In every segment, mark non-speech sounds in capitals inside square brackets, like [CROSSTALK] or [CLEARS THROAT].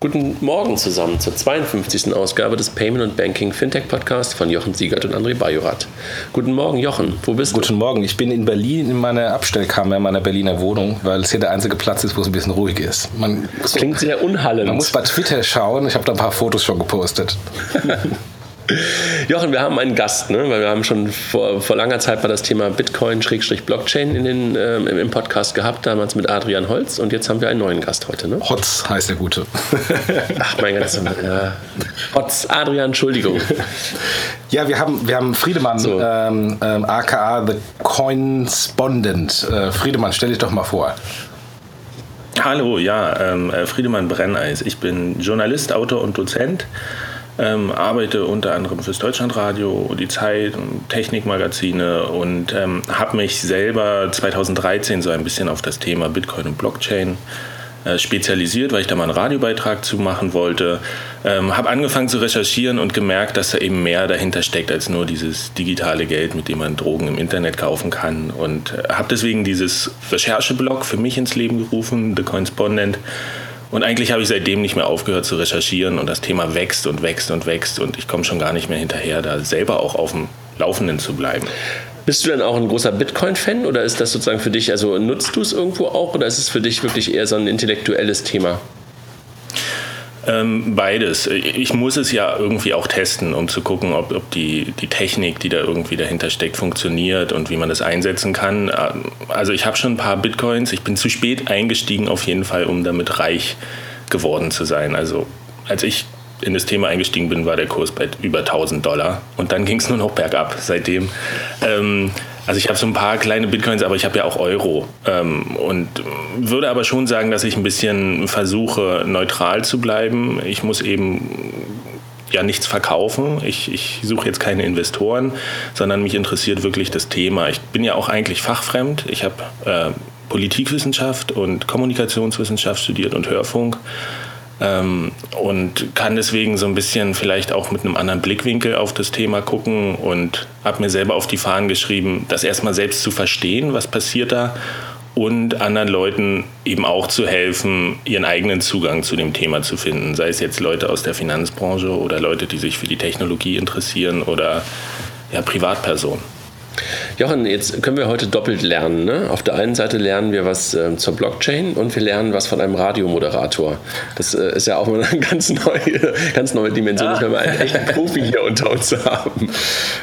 Guten Morgen zusammen zur 52. Ausgabe des Payment und Banking Fintech Podcast von Jochen Siegert und André Bajorat. Guten Morgen, Jochen. Wo bist Guten du? Guten Morgen. Ich bin in Berlin in meiner Abstellkammer in meiner Berliner Wohnung, weil es hier der einzige Platz ist, wo es ein bisschen ruhig ist. Man das klingt sehr unhallend. Man muss bei Twitter schauen. Ich habe da ein paar Fotos schon gepostet. [LAUGHS] Jochen, wir haben einen Gast, ne? weil wir haben schon vor, vor langer Zeit mal das Thema Bitcoin-Blockchain in den, äh, im Podcast gehabt, damals mit Adrian Holz und jetzt haben wir einen neuen Gast heute. Ne? Hotz heißt der Gute. [LAUGHS] Ach, mein ganzes ja. Hotz, Adrian, Entschuldigung. Ja, wir haben, wir haben Friedemann, so. ähm, ähm, aka The Coinspondent. Äh, Friedemann, stell dich doch mal vor. Hallo, ja, ähm, äh, Friedemann Brenneis. Ich bin Journalist, Autor und Dozent. Ähm, arbeite unter anderem fürs Deutschlandradio, die Zeit, Technikmagazine und ähm, habe mich selber 2013 so ein bisschen auf das Thema Bitcoin und Blockchain äh, spezialisiert, weil ich da mal einen Radiobeitrag zu machen wollte. Ähm, habe angefangen zu recherchieren und gemerkt, dass da eben mehr dahinter steckt als nur dieses digitale Geld, mit dem man Drogen im Internet kaufen kann. Und äh, habe deswegen dieses Rechercheblog für mich ins Leben gerufen, The Correspondent und eigentlich habe ich seitdem nicht mehr aufgehört zu recherchieren und das Thema wächst und wächst und wächst und ich komme schon gar nicht mehr hinterher, da selber auch auf dem Laufenden zu bleiben. Bist du denn auch ein großer Bitcoin-Fan oder ist das sozusagen für dich, also nutzt du es irgendwo auch oder ist es für dich wirklich eher so ein intellektuelles Thema? Ähm, beides. Ich muss es ja irgendwie auch testen, um zu gucken, ob, ob die, die Technik, die da irgendwie dahinter steckt, funktioniert und wie man das einsetzen kann. Ähm, also ich habe schon ein paar Bitcoins. Ich bin zu spät eingestiegen auf jeden Fall, um damit reich geworden zu sein. Also als ich in das Thema eingestiegen bin, war der Kurs bei über 1000 Dollar und dann ging es nur noch bergab seitdem. Ähm, also ich habe so ein paar kleine Bitcoins, aber ich habe ja auch Euro. Ähm, und würde aber schon sagen, dass ich ein bisschen versuche, neutral zu bleiben. Ich muss eben ja nichts verkaufen. Ich, ich suche jetzt keine Investoren, sondern mich interessiert wirklich das Thema. Ich bin ja auch eigentlich fachfremd. Ich habe äh, Politikwissenschaft und Kommunikationswissenschaft studiert und Hörfunk ähm, und kann deswegen so ein bisschen vielleicht auch mit einem anderen Blickwinkel auf das Thema gucken und habe mir selber auf die Fahnen geschrieben, das erstmal selbst zu verstehen, was passiert da und anderen Leuten eben auch zu helfen, ihren eigenen Zugang zu dem Thema zu finden. Sei es jetzt Leute aus der Finanzbranche oder Leute, die sich für die Technologie interessieren oder ja, Privatpersonen. Jochen, jetzt können wir heute doppelt lernen. Ne? Auf der einen Seite lernen wir was äh, zur Blockchain und wir lernen was von einem Radiomoderator. Das äh, ist ja auch eine [LAUGHS] ganz neue, ganz neue Dimension, dass wir mal einen echten Profi hier unter uns haben.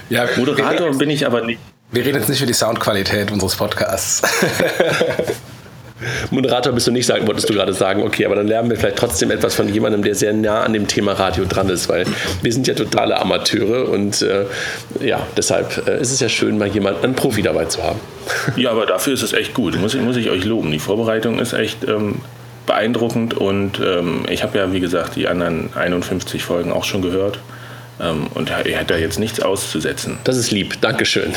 Ja, Moderator bin ich aber nicht. Wir reden jetzt nicht über die Soundqualität unseres Podcasts. [LAUGHS] Moderator bist du nicht sagen, wolltest du gerade sagen, okay, aber dann lernen wir vielleicht trotzdem etwas von jemandem, der sehr nah an dem Thema Radio dran ist, weil wir sind ja totale Amateure und äh, ja, deshalb äh, ist es ja schön, mal jemanden, einen Profi dabei zu haben. Ja, aber dafür ist es echt gut, muss, muss ich euch loben. Die Vorbereitung ist echt ähm, beeindruckend und ähm, ich habe ja, wie gesagt, die anderen 51 Folgen auch schon gehört. Ähm, und er hat da jetzt nichts auszusetzen. Das ist lieb, Dankeschön.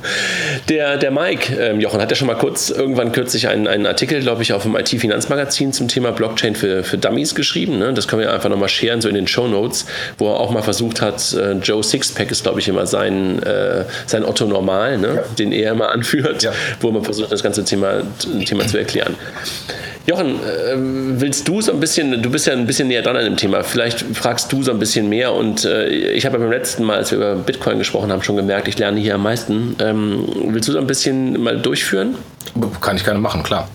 [LAUGHS] Der, der Mike, ähm, Jochen, hat ja schon mal kurz irgendwann kürzlich einen, einen Artikel, glaube ich, auf dem IT-Finanzmagazin zum Thema Blockchain für, für Dummies geschrieben. Ne? Das können wir einfach nochmal scheren, so in den Show Notes, wo er auch mal versucht hat, äh, Joe Sixpack ist, glaube ich, immer sein, äh, sein Otto Normal, ne? Ja. den er immer anführt, ja. wo man versucht, das ganze Thema, Thema zu erklären. Jochen, äh, willst du so ein bisschen, du bist ja ein bisschen näher dran an dem Thema, vielleicht fragst du so ein bisschen mehr und äh, ich habe ja beim letzten Mal, als wir über Bitcoin gesprochen haben, schon gemerkt, ich lerne hier am meisten. Ähm, willst du so ein bisschen mal durchführen? Kann ich gerne machen, klar.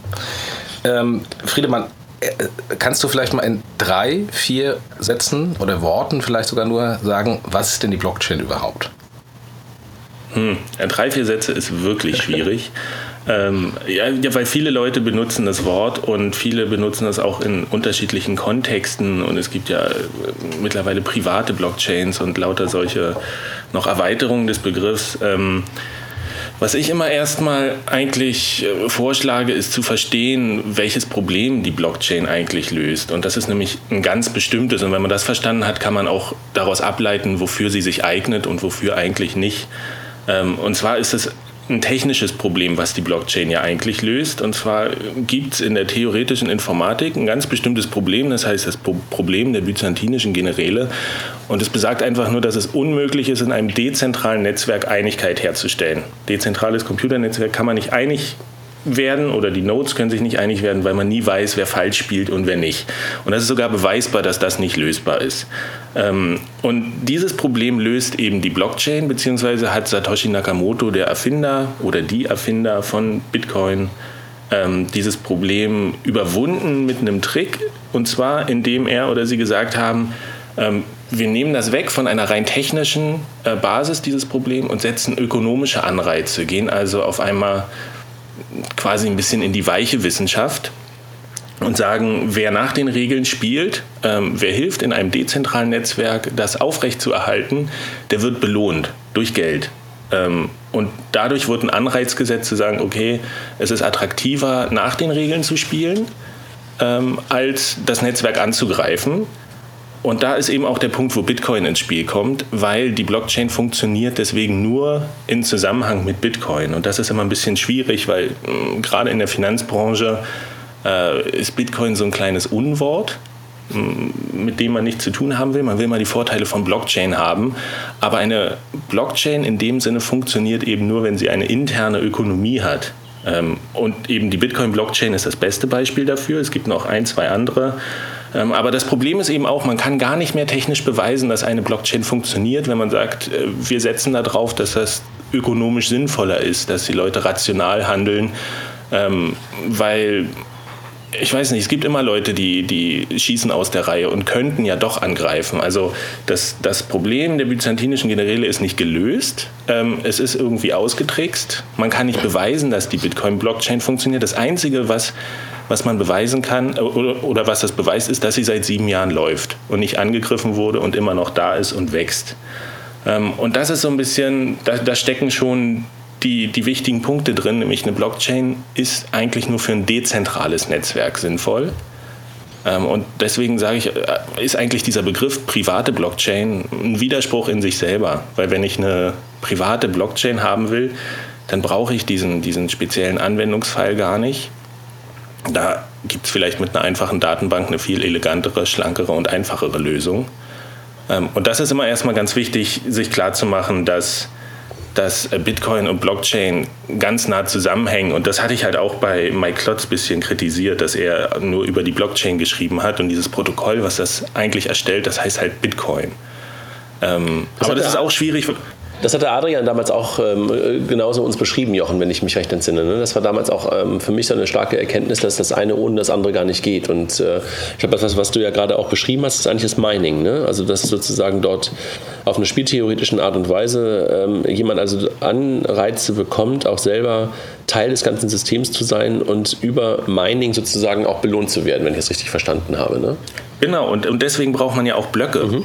Ähm, Friedemann, äh, kannst du vielleicht mal in drei, vier Sätzen oder Worten vielleicht sogar nur sagen, was ist denn die Blockchain überhaupt? Hm, drei, vier Sätze ist wirklich schwierig. [LAUGHS] Ähm, ja, weil viele Leute benutzen das Wort und viele benutzen das auch in unterschiedlichen Kontexten und es gibt ja äh, mittlerweile private Blockchains und lauter solche noch Erweiterungen des Begriffs. Ähm, was ich immer erstmal eigentlich äh, vorschlage, ist zu verstehen, welches Problem die Blockchain eigentlich löst. Und das ist nämlich ein ganz bestimmtes. Und wenn man das verstanden hat, kann man auch daraus ableiten, wofür sie sich eignet und wofür eigentlich nicht. Ähm, und zwar ist es ein technisches Problem, was die Blockchain ja eigentlich löst. Und zwar gibt es in der theoretischen Informatik ein ganz bestimmtes Problem, das heißt das Problem der byzantinischen Generäle. Und es besagt einfach nur, dass es unmöglich ist, in einem dezentralen Netzwerk Einigkeit herzustellen. Dezentrales Computernetzwerk kann man nicht einig werden oder die Nodes können sich nicht einig werden, weil man nie weiß, wer falsch spielt und wer nicht. Und das ist sogar beweisbar, dass das nicht lösbar ist. Ähm, und dieses Problem löst eben die Blockchain, beziehungsweise hat Satoshi Nakamoto, der Erfinder oder die Erfinder von Bitcoin, ähm, dieses Problem überwunden mit einem Trick. Und zwar, indem er oder sie gesagt haben, ähm, wir nehmen das weg von einer rein technischen äh, Basis, dieses Problem, und setzen ökonomische Anreize, gehen also auf einmal quasi ein bisschen in die weiche Wissenschaft und sagen, wer nach den Regeln spielt, ähm, wer hilft in einem dezentralen Netzwerk, das aufrechtzuerhalten, der wird belohnt durch Geld. Ähm, und dadurch wird ein Anreiz gesetzt zu sagen, okay, es ist attraktiver, nach den Regeln zu spielen, ähm, als das Netzwerk anzugreifen. Und da ist eben auch der Punkt, wo Bitcoin ins Spiel kommt, weil die Blockchain funktioniert deswegen nur in Zusammenhang mit Bitcoin. Und das ist immer ein bisschen schwierig, weil mh, gerade in der Finanzbranche äh, ist Bitcoin so ein kleines Unwort mit dem man nichts zu tun haben will. Man will mal die Vorteile von Blockchain haben. Aber eine Blockchain in dem Sinne funktioniert eben nur, wenn sie eine interne Ökonomie hat. Ähm, und eben die Bitcoin-Blockchain ist das beste Beispiel dafür. Es gibt noch ein, zwei andere. Ähm, aber das Problem ist eben auch, man kann gar nicht mehr technisch beweisen, dass eine Blockchain funktioniert, wenn man sagt, äh, wir setzen darauf, dass das ökonomisch sinnvoller ist, dass die Leute rational handeln, ähm, weil ich weiß nicht, es gibt immer Leute, die, die schießen aus der Reihe und könnten ja doch angreifen. Also das, das Problem der byzantinischen Generäle ist nicht gelöst. Ähm, es ist irgendwie ausgetrickst. Man kann nicht beweisen, dass die Bitcoin-Blockchain funktioniert. Das Einzige, was, was man beweisen kann oder, oder was das beweist, ist, dass sie seit sieben Jahren läuft und nicht angegriffen wurde und immer noch da ist und wächst. Ähm, und das ist so ein bisschen, da, da stecken schon die, die wichtigen Punkte drin, nämlich eine Blockchain ist eigentlich nur für ein dezentrales Netzwerk sinnvoll. Ähm, und deswegen sage ich, äh, ist eigentlich dieser Begriff private Blockchain ein Widerspruch in sich selber. Weil wenn ich eine private Blockchain haben will, dann brauche ich diesen, diesen speziellen Anwendungsfall gar nicht. Da gibt es vielleicht mit einer einfachen Datenbank eine viel elegantere, schlankere und einfachere Lösung. Ähm, und das ist immer erstmal ganz wichtig, sich klarzumachen, dass dass äh, Bitcoin und Blockchain ganz nah zusammenhängen. Und das hatte ich halt auch bei Mike Klotz ein bisschen kritisiert, dass er nur über die Blockchain geschrieben hat und dieses Protokoll, was das eigentlich erstellt, das heißt halt Bitcoin. Ähm, aber das ist auch schwierig. Das hat der Adrian damals auch ähm, genauso uns beschrieben, Jochen, wenn ich mich recht entsinne. Ne? Das war damals auch ähm, für mich so eine starke Erkenntnis, dass das eine ohne das andere gar nicht geht. Und äh, ich glaube, das, was du ja gerade auch beschrieben hast, ist eigentlich das Mining. Ne? Also, dass sozusagen dort auf eine spieltheoretischen Art und Weise ähm, jemand also Anreize bekommt, auch selber Teil des ganzen Systems zu sein und über Mining sozusagen auch belohnt zu werden, wenn ich es richtig verstanden habe. Ne? Genau, und, und deswegen braucht man ja auch Blöcke. Mhm.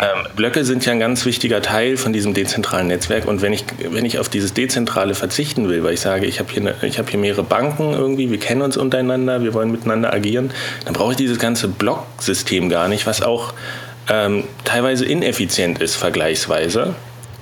Ähm, Blöcke sind ja ein ganz wichtiger Teil von diesem dezentralen Netzwerk. Und wenn ich, wenn ich auf dieses Dezentrale verzichten will, weil ich sage, ich habe hier, hab hier mehrere Banken irgendwie, wir kennen uns untereinander, wir wollen miteinander agieren, dann brauche ich dieses ganze Blocksystem gar nicht, was auch ähm, teilweise ineffizient ist vergleichsweise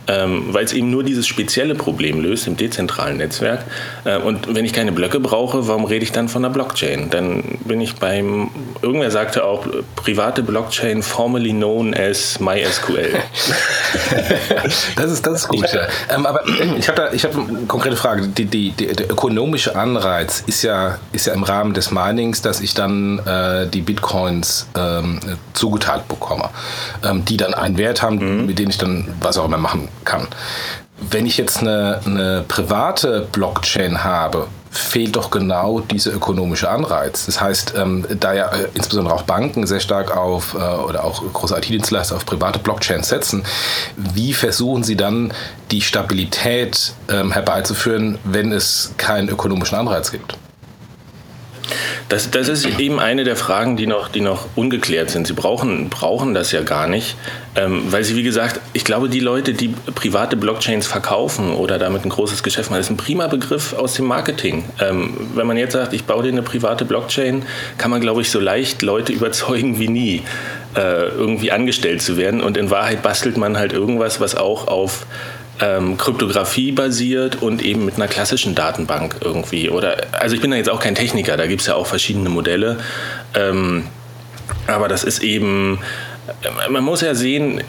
weil es eben nur dieses spezielle Problem löst im dezentralen Netzwerk. Äh, und wenn ich keine Blöcke brauche, warum rede ich dann von einer Blockchain? Dann bin ich beim, irgendwer sagte auch, private Blockchain, formerly known as MySQL. [LAUGHS] das, ist, das ist gut, ja. Ähm, aber ich habe hab eine konkrete Frage. Die, die, die, der ökonomische Anreiz ist ja, ist ja im Rahmen des Minings, dass ich dann äh, die Bitcoins ähm, zugeteilt bekomme, ähm, die dann einen Wert haben, mhm. mit dem ich dann was auch immer machen kann. Wenn ich jetzt eine, eine private Blockchain habe, fehlt doch genau dieser ökonomische Anreiz. Das heißt, ähm, da ja äh, insbesondere auch Banken sehr stark auf äh, oder auch große IT-Dienstleister auf private Blockchains setzen, wie versuchen sie dann die Stabilität ähm, herbeizuführen, wenn es keinen ökonomischen Anreiz gibt? Das, das ist eben eine der Fragen, die noch, die noch ungeklärt sind. Sie brauchen, brauchen das ja gar nicht, ähm, weil sie, wie gesagt, ich glaube, die Leute, die private Blockchains verkaufen oder damit ein großes Geschäft machen, ist ein prima Begriff aus dem Marketing. Ähm, wenn man jetzt sagt, ich baue dir eine private Blockchain, kann man, glaube ich, so leicht Leute [LAUGHS] überzeugen wie nie, äh, irgendwie angestellt zu werden. Und in Wahrheit bastelt man halt irgendwas, was auch auf ähm, Kryptographie basiert und eben mit einer klassischen Datenbank irgendwie. Oder also ich bin da jetzt auch kein Techniker, da gibt es ja auch verschiedene Modelle. Ähm, aber das ist eben, man muss ja sehen,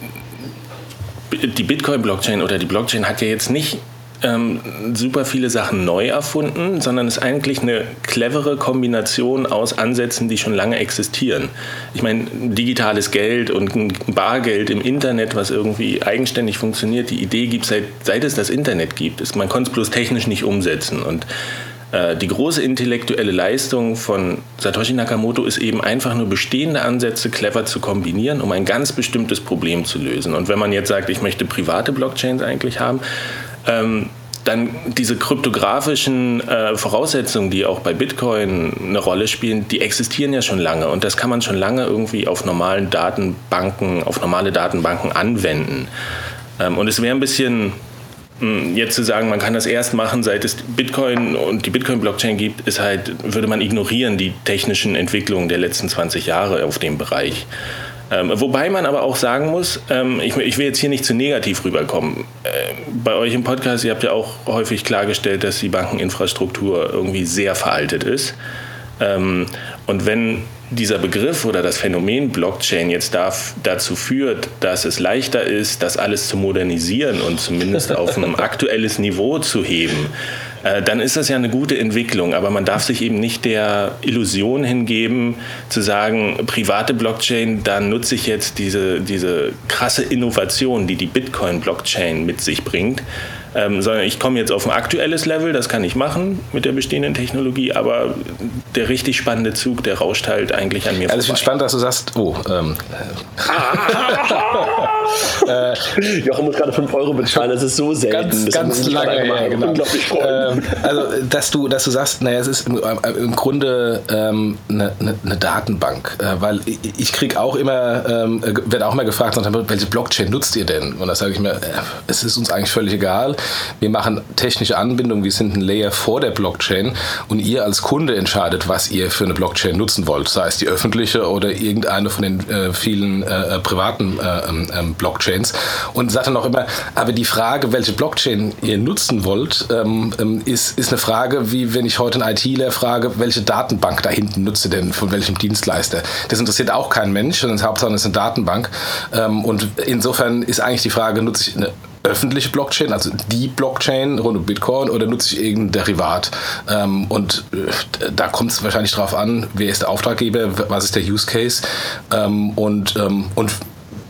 die Bitcoin-Blockchain oder die Blockchain hat ja jetzt nicht ähm, super viele Sachen neu erfunden, sondern es ist eigentlich eine clevere Kombination aus Ansätzen, die schon lange existieren. Ich meine, digitales Geld und Bargeld im Internet, was irgendwie eigenständig funktioniert, die Idee gibt es seit, seit es das Internet gibt. Man konnte es bloß technisch nicht umsetzen. Und äh, die große intellektuelle Leistung von Satoshi Nakamoto ist eben einfach nur bestehende Ansätze clever zu kombinieren, um ein ganz bestimmtes Problem zu lösen. Und wenn man jetzt sagt, ich möchte private Blockchains eigentlich haben, ähm, dann diese kryptografischen äh, Voraussetzungen, die auch bei Bitcoin eine Rolle spielen, die existieren ja schon lange und das kann man schon lange irgendwie auf normalen Datenbanken, auf normale Datenbanken anwenden. Ähm, und es wäre ein bisschen hm, jetzt zu sagen, man kann das erst machen, seit es Bitcoin und die Bitcoin-Blockchain gibt, ist halt, würde man ignorieren die technischen Entwicklungen der letzten 20 Jahre auf dem Bereich. Ähm, wobei man aber auch sagen muss, ähm, ich, ich, will jetzt hier nicht zu negativ rüberkommen. Äh, bei euch im Podcast, ihr habt ja auch häufig klargestellt, dass die Bankeninfrastruktur irgendwie sehr veraltet ist. Ähm, und wenn dieser Begriff oder das Phänomen Blockchain jetzt darf, dazu führt, dass es leichter ist, das alles zu modernisieren und zumindest auf ein [LAUGHS] aktuelles Niveau zu heben, äh, dann ist das ja eine gute Entwicklung. Aber man darf sich eben nicht der Illusion hingeben, zu sagen, private Blockchain, da nutze ich jetzt diese, diese krasse Innovation, die die Bitcoin-Blockchain mit sich bringt ähm, sondern ich komme jetzt auf ein aktuelles Level, das kann ich machen mit der bestehenden Technologie, aber der richtig spannende Zug, der rauscht halt eigentlich an mir Also ich finde spannend, dass du sagst, oh, ähm, äh, [LAUGHS] Jochen muss gerade 5 Euro bezahlen, das ist so selten. Ganz, das ganz lange her, genau. Unglaublich ähm, also, dass du, dass du sagst, naja, es ist im, im Grunde ähm, eine, eine, eine, Datenbank, äh, weil ich, ich kriege auch immer, ähm, werde auch immer gefragt, welche Blockchain nutzt ihr denn? Und da sage ich mir, äh, es ist uns eigentlich völlig egal. Wir machen technische Anbindungen, wir sind ein Layer vor der Blockchain und ihr als Kunde entscheidet, was ihr für eine Blockchain nutzen wollt, sei es die öffentliche oder irgendeine von den äh, vielen äh, privaten äh, ähm, ähm, Blockchains. Und sagt dann auch immer, aber die Frage, welche Blockchain ihr nutzen wollt, ähm, ähm ist, ist eine Frage, wie wenn ich heute einen ITler frage, welche Datenbank da hinten nutze denn, von welchem Dienstleister. Das interessiert auch kein Mensch, sondern Hauptsache ist eine Datenbank. Ähm, und insofern ist eigentlich die Frage, nutze ich eine öffentliche Blockchain, also die Blockchain rund um Bitcoin, oder nutze ich irgendein Derivat? Ähm, und äh, da kommt es wahrscheinlich darauf an, wer ist der Auftraggeber, was ist der Use Case ähm, und, ähm, und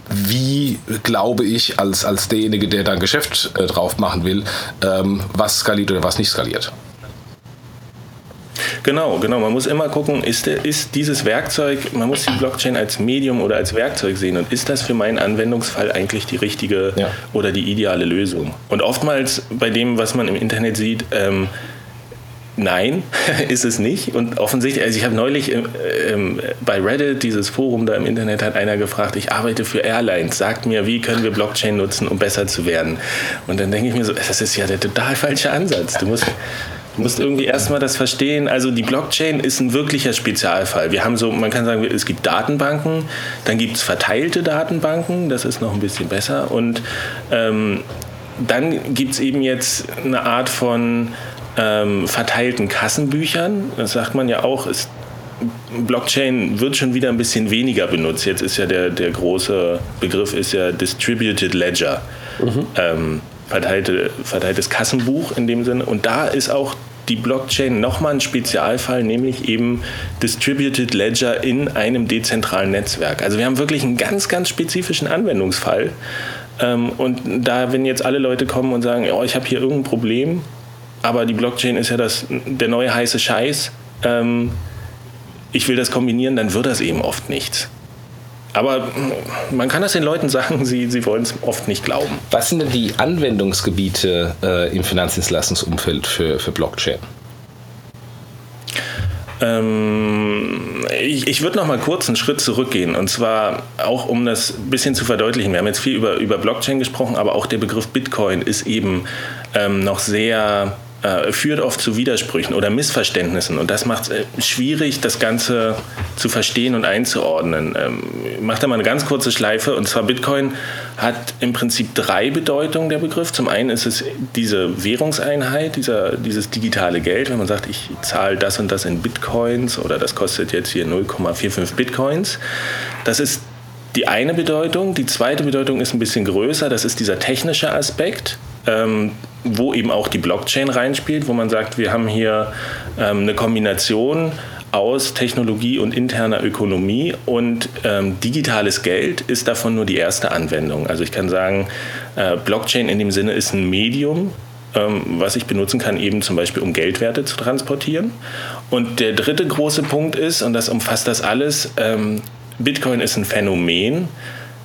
wie glaube ich als, als derjenige, der da ein Geschäft äh, drauf machen will, ähm, was skaliert oder was nicht skaliert. Genau, genau. Man muss immer gucken, ist, der, ist dieses Werkzeug, man muss die Blockchain als Medium oder als Werkzeug sehen und ist das für meinen Anwendungsfall eigentlich die richtige ja. oder die ideale Lösung? Und oftmals bei dem, was man im Internet sieht, ähm, Nein, [LAUGHS] ist es nicht. Und offensichtlich, also ich habe neulich ähm, ähm, bei Reddit, dieses Forum da im Internet, hat einer gefragt, ich arbeite für Airlines, sagt mir, wie können wir Blockchain nutzen, um besser zu werden? Und dann denke ich mir so, das ist ja der total falsche Ansatz. Du musst Du musst irgendwie erstmal das verstehen. Also die Blockchain ist ein wirklicher Spezialfall. Wir haben so, man kann sagen, es gibt Datenbanken, dann gibt es verteilte Datenbanken, das ist noch ein bisschen besser. Und ähm, dann gibt es eben jetzt eine Art von ähm, verteilten Kassenbüchern. Das sagt man ja auch, ist, Blockchain wird schon wieder ein bisschen weniger benutzt. Jetzt ist ja der, der große Begriff ist ja Distributed Ledger. Mhm. Ähm, verteilte, verteiltes Kassenbuch in dem Sinne. Und da ist auch die Blockchain nochmal ein Spezialfall, nämlich eben Distributed Ledger in einem dezentralen Netzwerk. Also wir haben wirklich einen ganz, ganz spezifischen Anwendungsfall. Ähm, und da, wenn jetzt alle Leute kommen und sagen, oh, ich habe hier irgendein Problem, aber die Blockchain ist ja das, der neue heiße Scheiß, ähm, ich will das kombinieren, dann wird das eben oft nichts. Aber man kann das den Leuten sagen, sie, sie wollen es oft nicht glauben. Was sind denn die Anwendungsgebiete äh, im Finanzdienstleistungsumfeld für, für Blockchain? Ähm, ich, ich würde noch mal kurz einen Schritt zurückgehen und zwar auch um das ein bisschen zu verdeutlichen. Wir haben jetzt viel über, über Blockchain gesprochen, aber auch der Begriff Bitcoin ist eben ähm, noch sehr äh, führt oft zu Widersprüchen oder Missverständnissen. Und das macht es äh, schwierig, das Ganze zu verstehen und einzuordnen. Ähm, ich mache da mal eine ganz kurze Schleife. Und zwar Bitcoin hat im Prinzip drei Bedeutungen, der Begriff. Zum einen ist es diese Währungseinheit, dieser, dieses digitale Geld. Wenn man sagt, ich zahle das und das in Bitcoins oder das kostet jetzt hier 0,45 Bitcoins. Das ist die eine Bedeutung. Die zweite Bedeutung ist ein bisschen größer. Das ist dieser technische Aspekt. Ähm, wo eben auch die Blockchain reinspielt, wo man sagt, wir haben hier ähm, eine Kombination aus Technologie und interner Ökonomie und ähm, digitales Geld ist davon nur die erste Anwendung. Also ich kann sagen, äh, Blockchain in dem Sinne ist ein Medium, ähm, was ich benutzen kann, eben zum Beispiel um Geldwerte zu transportieren. Und der dritte große Punkt ist, und das umfasst das alles, ähm, Bitcoin ist ein Phänomen,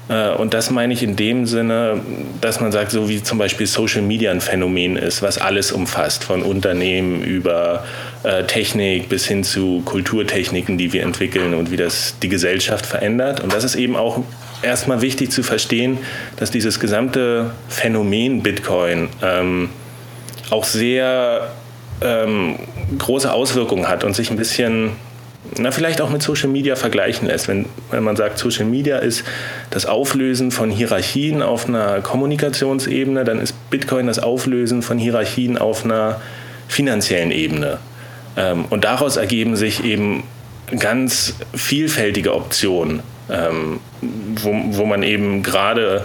und das meine ich in dem Sinne, dass man sagt, so wie zum Beispiel Social Media ein Phänomen ist, was alles umfasst, von Unternehmen über äh, Technik bis hin zu Kulturtechniken, die wir entwickeln und wie das die Gesellschaft verändert. Und das ist eben auch erstmal wichtig zu verstehen, dass dieses gesamte Phänomen Bitcoin ähm, auch sehr ähm, große Auswirkungen hat und sich ein bisschen na, vielleicht auch mit Social Media vergleichen lässt. Wenn, wenn man sagt, Social Media ist das Auflösen von Hierarchien auf einer Kommunikationsebene, dann ist Bitcoin das Auflösen von Hierarchien auf einer finanziellen Ebene. Ähm, und daraus ergeben sich eben ganz vielfältige Optionen, ähm, wo, wo man eben gerade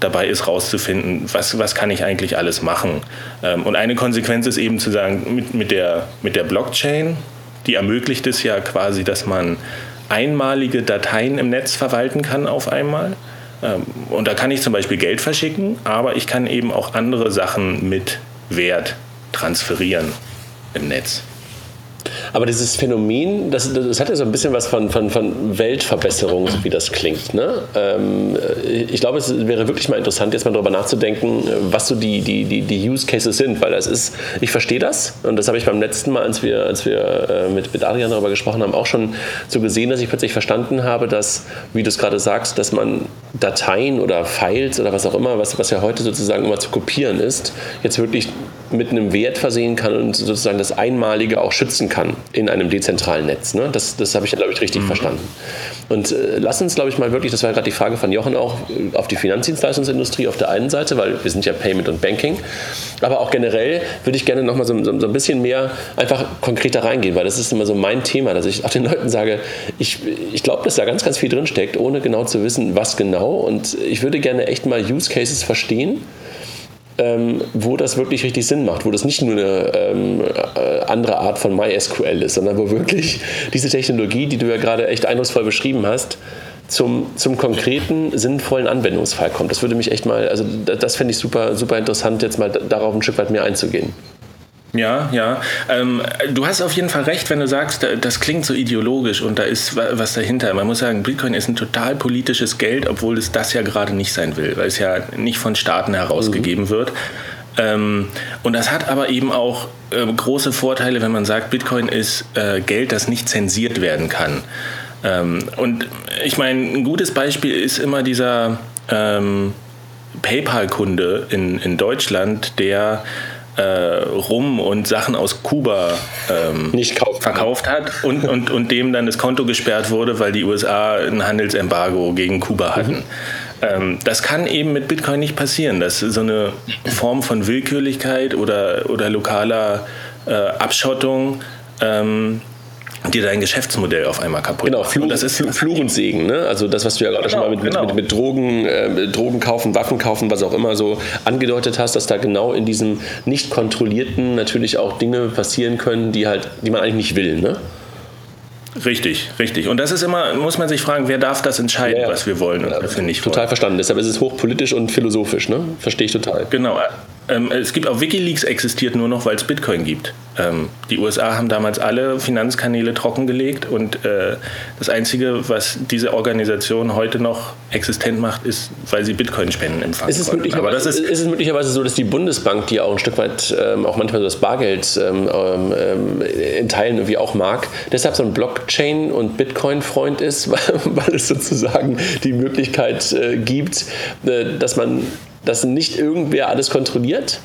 dabei ist, rauszufinden, was, was kann ich eigentlich alles machen. Ähm, und eine Konsequenz ist eben zu sagen, mit, mit, der, mit der Blockchain die ermöglicht es ja quasi, dass man einmalige Dateien im Netz verwalten kann auf einmal. Ähm, und da kann ich zum Beispiel Geld verschicken, aber ich kann eben auch andere Sachen mit Wert transferieren im Netz. Aber dieses Phänomen, das, das hat ja so ein bisschen was von, von, von Weltverbesserung, so wie das klingt. Ne? Ähm, ich glaube, es wäre wirklich mal interessant, jetzt mal darüber nachzudenken, was so die, die, die, die Use Cases sind, weil das ist, ich verstehe das und das habe ich beim letzten Mal, als wir, als wir äh, mit, mit Adrian darüber gesprochen haben, auch schon so gesehen, dass ich plötzlich verstanden habe, dass, wie du es gerade sagst, dass man Dateien oder Files oder was auch immer, was, was ja heute sozusagen immer zu kopieren ist, jetzt wirklich mit einem Wert versehen kann und sozusagen das Einmalige auch schützen kann in einem dezentralen Netz. Ne? Das, das habe ich, glaube ich, richtig mhm. verstanden. Und äh, lass uns, glaube ich, mal wirklich, das war gerade die Frage von Jochen auch, auf die Finanzdienstleistungsindustrie auf der einen Seite, weil wir sind ja Payment und Banking, aber auch generell würde ich gerne noch mal so, so, so ein bisschen mehr einfach konkreter reingehen, weil das ist immer so mein Thema, dass ich auch den Leuten sage, ich, ich glaube, dass da ganz, ganz viel drinsteckt, ohne genau zu wissen, was genau. Und ich würde gerne echt mal Use Cases verstehen ähm, wo das wirklich richtig Sinn macht, wo das nicht nur eine ähm, äh, andere Art von MySQL ist, sondern wo wirklich [LAUGHS] diese Technologie, die du ja gerade echt eindrucksvoll beschrieben hast, zum, zum konkreten, sinnvollen Anwendungsfall kommt. Das würde mich echt mal, also das fände ich super, super interessant, jetzt mal darauf ein Stück weit mehr einzugehen. Ja, ja. Ähm, du hast auf jeden Fall recht, wenn du sagst, das klingt so ideologisch und da ist was dahinter. Man muss sagen, Bitcoin ist ein total politisches Geld, obwohl es das ja gerade nicht sein will, weil es ja nicht von Staaten herausgegeben mhm. wird. Ähm, und das hat aber eben auch äh, große Vorteile, wenn man sagt, Bitcoin ist äh, Geld, das nicht zensiert werden kann. Ähm, und ich meine, ein gutes Beispiel ist immer dieser ähm, PayPal-Kunde in, in Deutschland, der äh, Rum und Sachen aus Kuba ähm, nicht verkauft hat und, und, und dem dann das Konto gesperrt wurde, weil die USA ein Handelsembargo gegen Kuba hatten. Mhm. Ähm, das kann eben mit Bitcoin nicht passieren, dass so eine Form von Willkürlichkeit oder, oder lokaler äh, Abschottung ähm, dir dein Geschäftsmodell auf einmal kaputt Genau, Fluch, und das ist Fluch und Segen. Ne? Also das, was du ja gerade genau, schon mal mit, genau. mit, mit, Drogen, äh, Drogen kaufen, Waffen kaufen, was auch immer so angedeutet hast, dass da genau in diesem nicht kontrollierten natürlich auch Dinge passieren können, die halt, die man eigentlich nicht will. Ne? Richtig, richtig. Und das ist immer, muss man sich fragen, wer darf das entscheiden, ja, was wir wollen und was wir nicht Total wollen. verstanden. Deshalb ist es hochpolitisch und philosophisch, ne? Verstehe ich total. Genau. Ähm, es gibt auch Wikileaks existiert nur noch, weil es Bitcoin gibt. Ähm, die USA haben damals alle Finanzkanäle trockengelegt und äh, das Einzige, was diese Organisation heute noch existent macht, ist, weil sie Bitcoin-Spenden empfangen. Ist es, Aber das ist, ist es möglicherweise so, dass die Bundesbank, die auch ein Stück weit ähm, auch manchmal so das Bargeld ähm, ähm, in Teilen irgendwie auch mag, deshalb so ein Blockchain- und Bitcoin-Freund ist, weil, [LAUGHS] weil, es sozusagen die Möglichkeit äh, gibt, äh, dass man dass nicht irgendwer alles kontrolliert?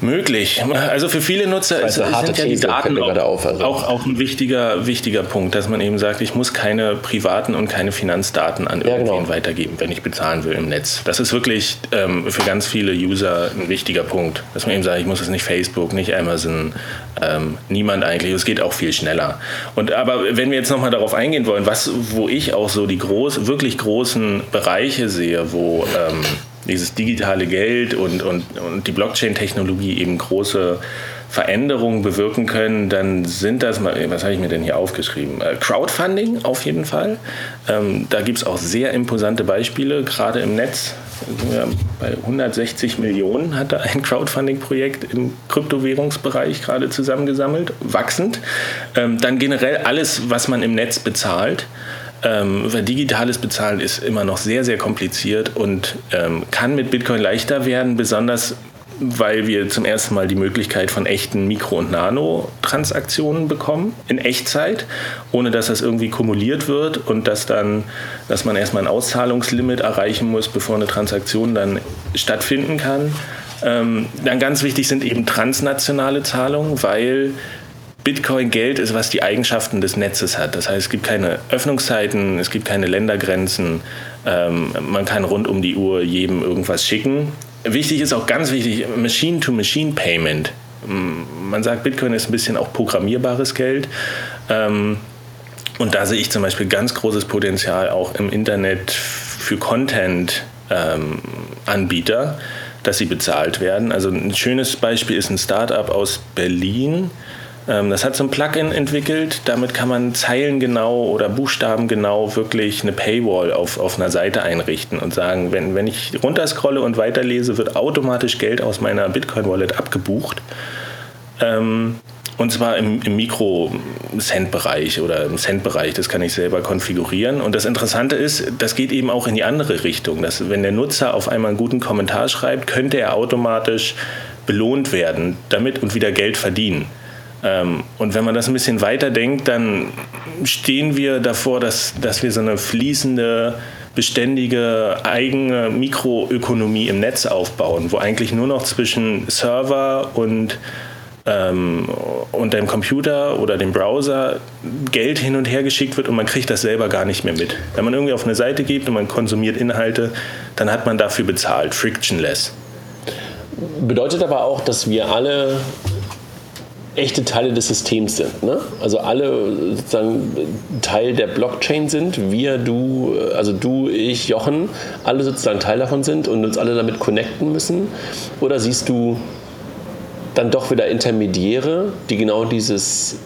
Möglich. Also für viele Nutzer ist, sind ja die Daten auch, auf, also. auch, auch, ein wichtiger, wichtiger Punkt, dass man eben sagt, ich muss keine privaten und keine Finanzdaten an irgendwen ja, genau. weitergeben, wenn ich bezahlen will im Netz. Das ist wirklich ähm, für ganz viele User ein wichtiger Punkt, dass man eben sagt, ich muss es nicht Facebook, nicht Amazon, ähm, niemand eigentlich. Es geht auch viel schneller. Und aber wenn wir jetzt nochmal darauf eingehen wollen, was, wo ich auch so die groß, wirklich großen Bereiche sehe, wo ähm, dieses digitale Geld und, und, und die Blockchain-Technologie eben große Veränderungen bewirken können, dann sind das, was habe ich mir denn hier aufgeschrieben? Äh, Crowdfunding auf jeden Fall. Ähm, da gibt es auch sehr imposante Beispiele, gerade im Netz. Bei 160 Millionen hat da ein Crowdfunding-Projekt im Kryptowährungsbereich gerade zusammengesammelt, wachsend. Ähm, dann generell alles, was man im Netz bezahlt. Ähm, weil digitales Bezahlen ist immer noch sehr, sehr kompliziert und ähm, kann mit Bitcoin leichter werden, besonders weil wir zum ersten Mal die Möglichkeit von echten Mikro- und Nano-Transaktionen bekommen in Echtzeit, ohne dass das irgendwie kumuliert wird und dass dann, dass man erstmal ein Auszahlungslimit erreichen muss, bevor eine Transaktion dann stattfinden kann. Ähm, dann ganz wichtig sind eben transnationale Zahlungen, weil Bitcoin Geld ist, was die Eigenschaften des Netzes hat. Das heißt, es gibt keine Öffnungszeiten, es gibt keine Ländergrenzen, ähm, man kann rund um die Uhr jedem irgendwas schicken. Wichtig ist auch ganz wichtig, Machine-to-Machine-Payment. Man sagt, Bitcoin ist ein bisschen auch programmierbares Geld. Ähm, und da sehe ich zum Beispiel ganz großes Potenzial auch im Internet für Content-Anbieter, ähm, dass sie bezahlt werden. Also ein schönes Beispiel ist ein Startup aus Berlin, das hat so ein Plugin entwickelt, damit kann man zeilengenau oder buchstabengenau wirklich eine Paywall auf, auf einer Seite einrichten und sagen, wenn, wenn ich runterscrolle und weiterlese, wird automatisch Geld aus meiner Bitcoin-Wallet abgebucht. Ähm, und zwar im, im Mikro-Cent-Bereich oder im Cent-Bereich, das kann ich selber konfigurieren. Und das Interessante ist, das geht eben auch in die andere Richtung. Dass, wenn der Nutzer auf einmal einen guten Kommentar schreibt, könnte er automatisch belohnt werden damit und wieder Geld verdienen. Ähm, und wenn man das ein bisschen weiter denkt, dann stehen wir davor, dass, dass wir so eine fließende, beständige eigene Mikroökonomie im Netz aufbauen, wo eigentlich nur noch zwischen Server und ähm, und dem Computer oder dem Browser Geld hin und her geschickt wird und man kriegt das selber gar nicht mehr mit. Wenn man irgendwie auf eine Seite geht und man konsumiert Inhalte, dann hat man dafür bezahlt, frictionless. Bedeutet aber auch, dass wir alle echte Teile des Systems sind. Ne? Also alle sozusagen Teil der Blockchain sind. Wir, du, also du, ich, Jochen, alle sozusagen Teil davon sind und uns alle damit connecten müssen. Oder siehst du dann doch wieder Intermediäre, die genau dieses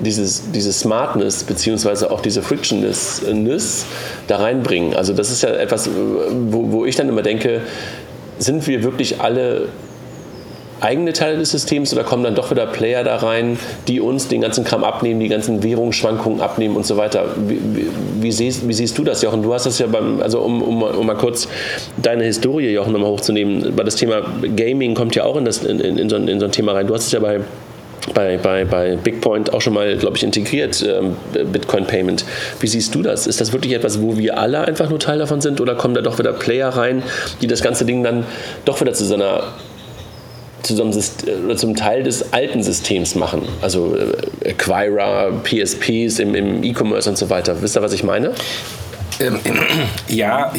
dieses, diese Smartness beziehungsweise auch diese Frictionlessness da reinbringen. Also das ist ja etwas, wo, wo ich dann immer denke, sind wir wirklich alle eigene Teile des Systems oder kommen dann doch wieder Player da rein, die uns den ganzen Kram abnehmen, die ganzen Währungsschwankungen abnehmen und so weiter? Wie, wie, wie, siehst, wie siehst, du das, Jochen? Du hast das ja beim, also um, um, um mal kurz deine Historie, Jochen, nochmal hochzunehmen, weil das Thema Gaming kommt ja auch in, das, in, in, so, ein, in so ein Thema rein. Du hast es ja bei bei, bei, bei Bigpoint auch schon mal, glaube ich, integriert, ähm, Bitcoin Payment. Wie siehst du das? Ist das wirklich etwas, wo wir alle einfach nur Teil davon sind oder kommen da doch wieder Player rein, die das ganze Ding dann doch wieder zu so einer zu oder zum Teil des alten Systems machen. Also äh, Acquirer, PSPs im, im E-Commerce und so weiter. Wisst ihr, was ich meine? Ähm, [CLEARS THROAT] ja,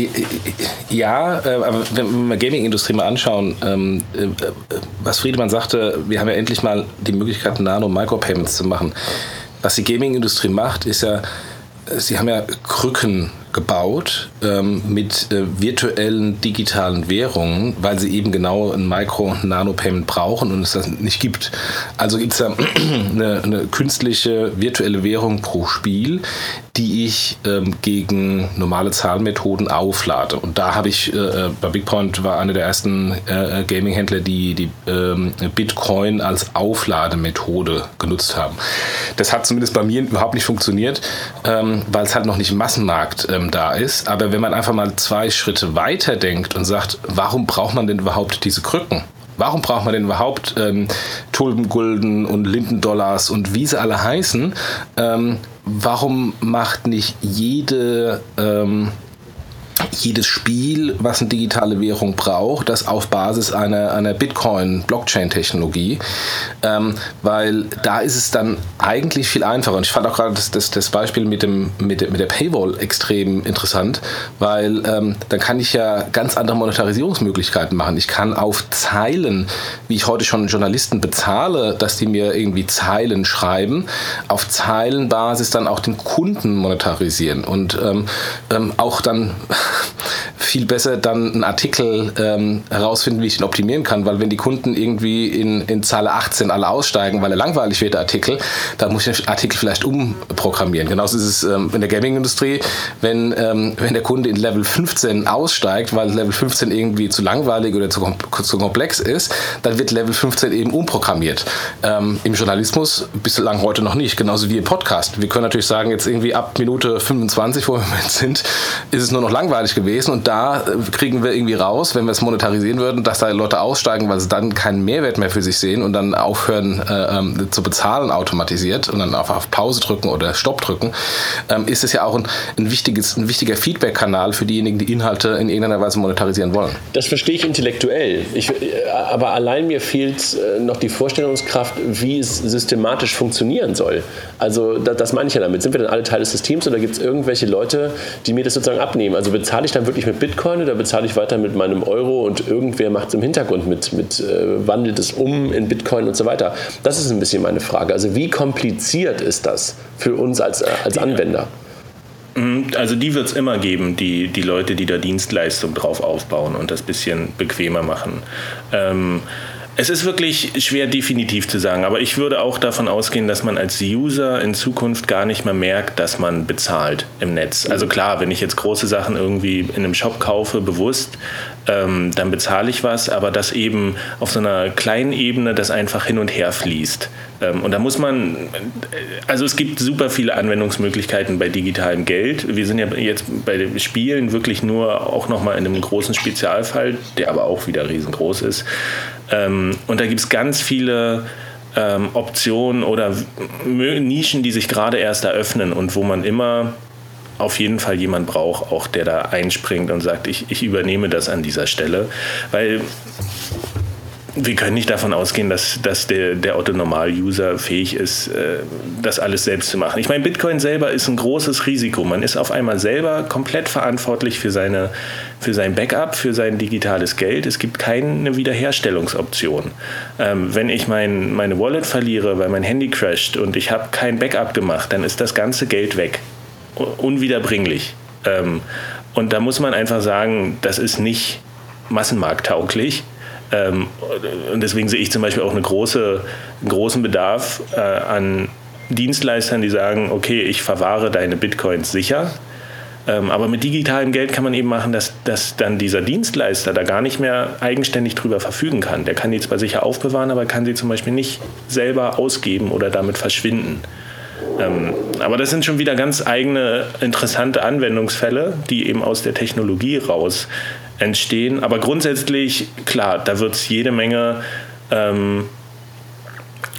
ja, äh, aber wenn wir Gaming-Industrie mal anschauen, ähm, äh, was Friedemann sagte, wir haben ja endlich mal die Möglichkeit, Nano- und Micropayments zu machen. Was die Gaming-Industrie macht, ist ja, sie haben ja Krücken gebaut ähm, mit äh, virtuellen digitalen Währungen, weil sie eben genau ein Micro- und Nano-Payment brauchen und es das nicht gibt. Also gibt es da [CLEARS THROAT] eine, eine, künstliche virtuelle Währung pro Spiel, die ich ähm, gegen normale Zahlmethoden auflade. Und da habe ich, äh, äh bei Bigpoint war einer der ersten Gaming-Händler, die, die ähm, Bitcoin als Auflademethode genutzt haben. Das hat zumindest bei mir überhaupt nicht funktioniert, weil es halt noch nicht im Massenmarkt da ist. Aber wenn man einfach mal zwei Schritte weiter denkt und sagt, warum braucht man denn überhaupt diese Krücken? Warum braucht man denn überhaupt ähm, Tulpengulden und Lindendollars und wie sie alle heißen? Ähm, warum macht nicht jede ähm, jedes Spiel, was eine digitale Währung braucht, das auf Basis einer, einer Bitcoin-Blockchain-Technologie, ähm, weil da ist es dann eigentlich viel einfacher. Und ich fand auch gerade das, das, das Beispiel mit, dem, mit, der, mit der Paywall extrem interessant, weil ähm, dann kann ich ja ganz andere Monetarisierungsmöglichkeiten machen. Ich kann auf Zeilen, wie ich heute schon Journalisten bezahle, dass die mir irgendwie Zeilen schreiben, auf Zeilenbasis dann auch den Kunden monetarisieren und ähm, ähm auch dann [LAUGHS] viel besser dann einen Artikel ähm, herausfinden, wie ich ihn optimieren kann, weil wenn die Kunden irgendwie in, in Zeile 18 alle aussteigen, weil er langweilig wird, der Artikel, dann muss ich den Artikel vielleicht umprogrammieren. Genauso ist es ähm, in der Gaming-Industrie, wenn, ähm, wenn der Kunde in Level 15 aussteigt, weil Level 15 irgendwie zu langweilig oder zu, zu komplex ist, dann wird Level 15 eben umprogrammiert. Ähm, Im Journalismus bislang heute noch nicht, genauso wie im Podcast. Wir können natürlich sagen, jetzt irgendwie ab Minute 25, wo wir sind, ist es nur noch langweilig gewesen und da kriegen wir irgendwie raus, wenn wir es monetarisieren würden, dass da Leute aussteigen, weil sie dann keinen Mehrwert mehr für sich sehen und dann aufhören äh, ähm, zu bezahlen automatisiert und dann auf, auf Pause drücken oder Stopp drücken, ähm, ist es ja auch ein, ein, wichtiges, ein wichtiger Feedback-Kanal für diejenigen, die Inhalte in irgendeiner Weise monetarisieren wollen. Das verstehe ich intellektuell. Ich, äh, aber allein mir fehlt äh, noch die Vorstellungskraft, wie es systematisch funktionieren soll. Also das, das meine ich ja damit. Sind wir dann alle Teil des Systems oder gibt es irgendwelche Leute, die mir das sozusagen abnehmen? Also bezahle ich dann wirklich mit Bitcoin oder bezahle ich weiter mit meinem Euro und irgendwer macht es im Hintergrund mit, mit äh, wandelt es um in Bitcoin und so weiter? Das ist ein bisschen meine Frage. Also wie kompliziert ist das für uns als, äh, als Anwender? Mhm, also die wird es immer geben, die, die Leute, die da Dienstleistung drauf aufbauen und das bisschen bequemer machen. Ähm, es ist wirklich schwer definitiv zu sagen, aber ich würde auch davon ausgehen, dass man als User in Zukunft gar nicht mehr merkt, dass man bezahlt im Netz. Also klar, wenn ich jetzt große Sachen irgendwie in einem Shop kaufe, bewusst, ähm, dann bezahle ich was, aber das eben auf so einer kleinen Ebene, das einfach hin und her fließt. Ähm, und da muss man, also es gibt super viele Anwendungsmöglichkeiten bei digitalem Geld. Wir sind ja jetzt bei den Spielen wirklich nur auch nochmal in einem großen Spezialfall, der aber auch wieder riesengroß ist. Ähm, und da gibt es ganz viele ähm, Optionen oder Nischen, die sich gerade erst eröffnen und wo man immer auf jeden Fall jemand braucht, auch der da einspringt und sagt, ich, ich übernehme das an dieser Stelle. Weil wir können nicht davon ausgehen, dass, dass der, der Otto-Normal-User fähig ist, äh, das alles selbst zu machen. Ich meine, Bitcoin selber ist ein großes Risiko. Man ist auf einmal selber komplett verantwortlich für, seine, für sein Backup, für sein digitales Geld. Es gibt keine Wiederherstellungsoption. Ähm, wenn ich mein, meine Wallet verliere, weil mein Handy crasht und ich habe kein Backup gemacht, dann ist das ganze Geld weg. Unwiederbringlich. Ähm, und da muss man einfach sagen, das ist nicht massenmarkttauglich. Ähm, und deswegen sehe ich zum Beispiel auch eine große, einen großen Bedarf äh, an Dienstleistern, die sagen, okay, ich verwahre deine Bitcoins sicher. Ähm, aber mit digitalem Geld kann man eben machen, dass, dass dann dieser Dienstleister da gar nicht mehr eigenständig drüber verfügen kann. Der kann die zwar sicher aufbewahren, aber kann sie zum Beispiel nicht selber ausgeben oder damit verschwinden. Ähm, aber das sind schon wieder ganz eigene interessante Anwendungsfälle, die eben aus der Technologie raus entstehen. Aber grundsätzlich, klar, da wird es jede Menge, ähm,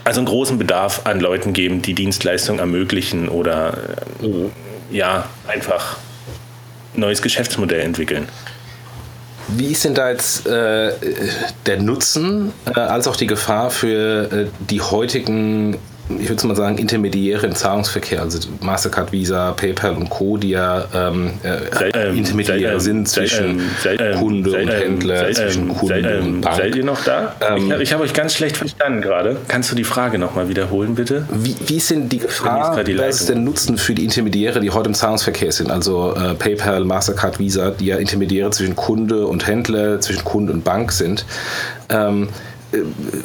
also einen großen Bedarf an Leuten geben, die Dienstleistungen ermöglichen oder äh, ja, einfach neues Geschäftsmodell entwickeln. Wie ist denn da jetzt äh, der Nutzen äh, als auch die Gefahr für äh, die heutigen ich würde mal sagen, Intermediäre im Zahlungsverkehr, also Mastercard, Visa, PayPal und Co., die ja ähm, äh, Intermediäre ähm, sind zwischen ähm, Kunde und Händler, zwischen Kunde und Bank. Seid ihr noch da? Ähm, ich, habe euch ganz schlecht verstanden gerade. Kannst du die Frage nochmal wiederholen, bitte? Wie, wie ist denn die Gefahr, die was ist der Nutzen für die Intermediäre, die heute im Zahlungsverkehr sind, also äh, PayPal, Mastercard, Visa, die ja Intermediäre zwischen Kunde und Händler, zwischen Kunde und Bank sind? Äh,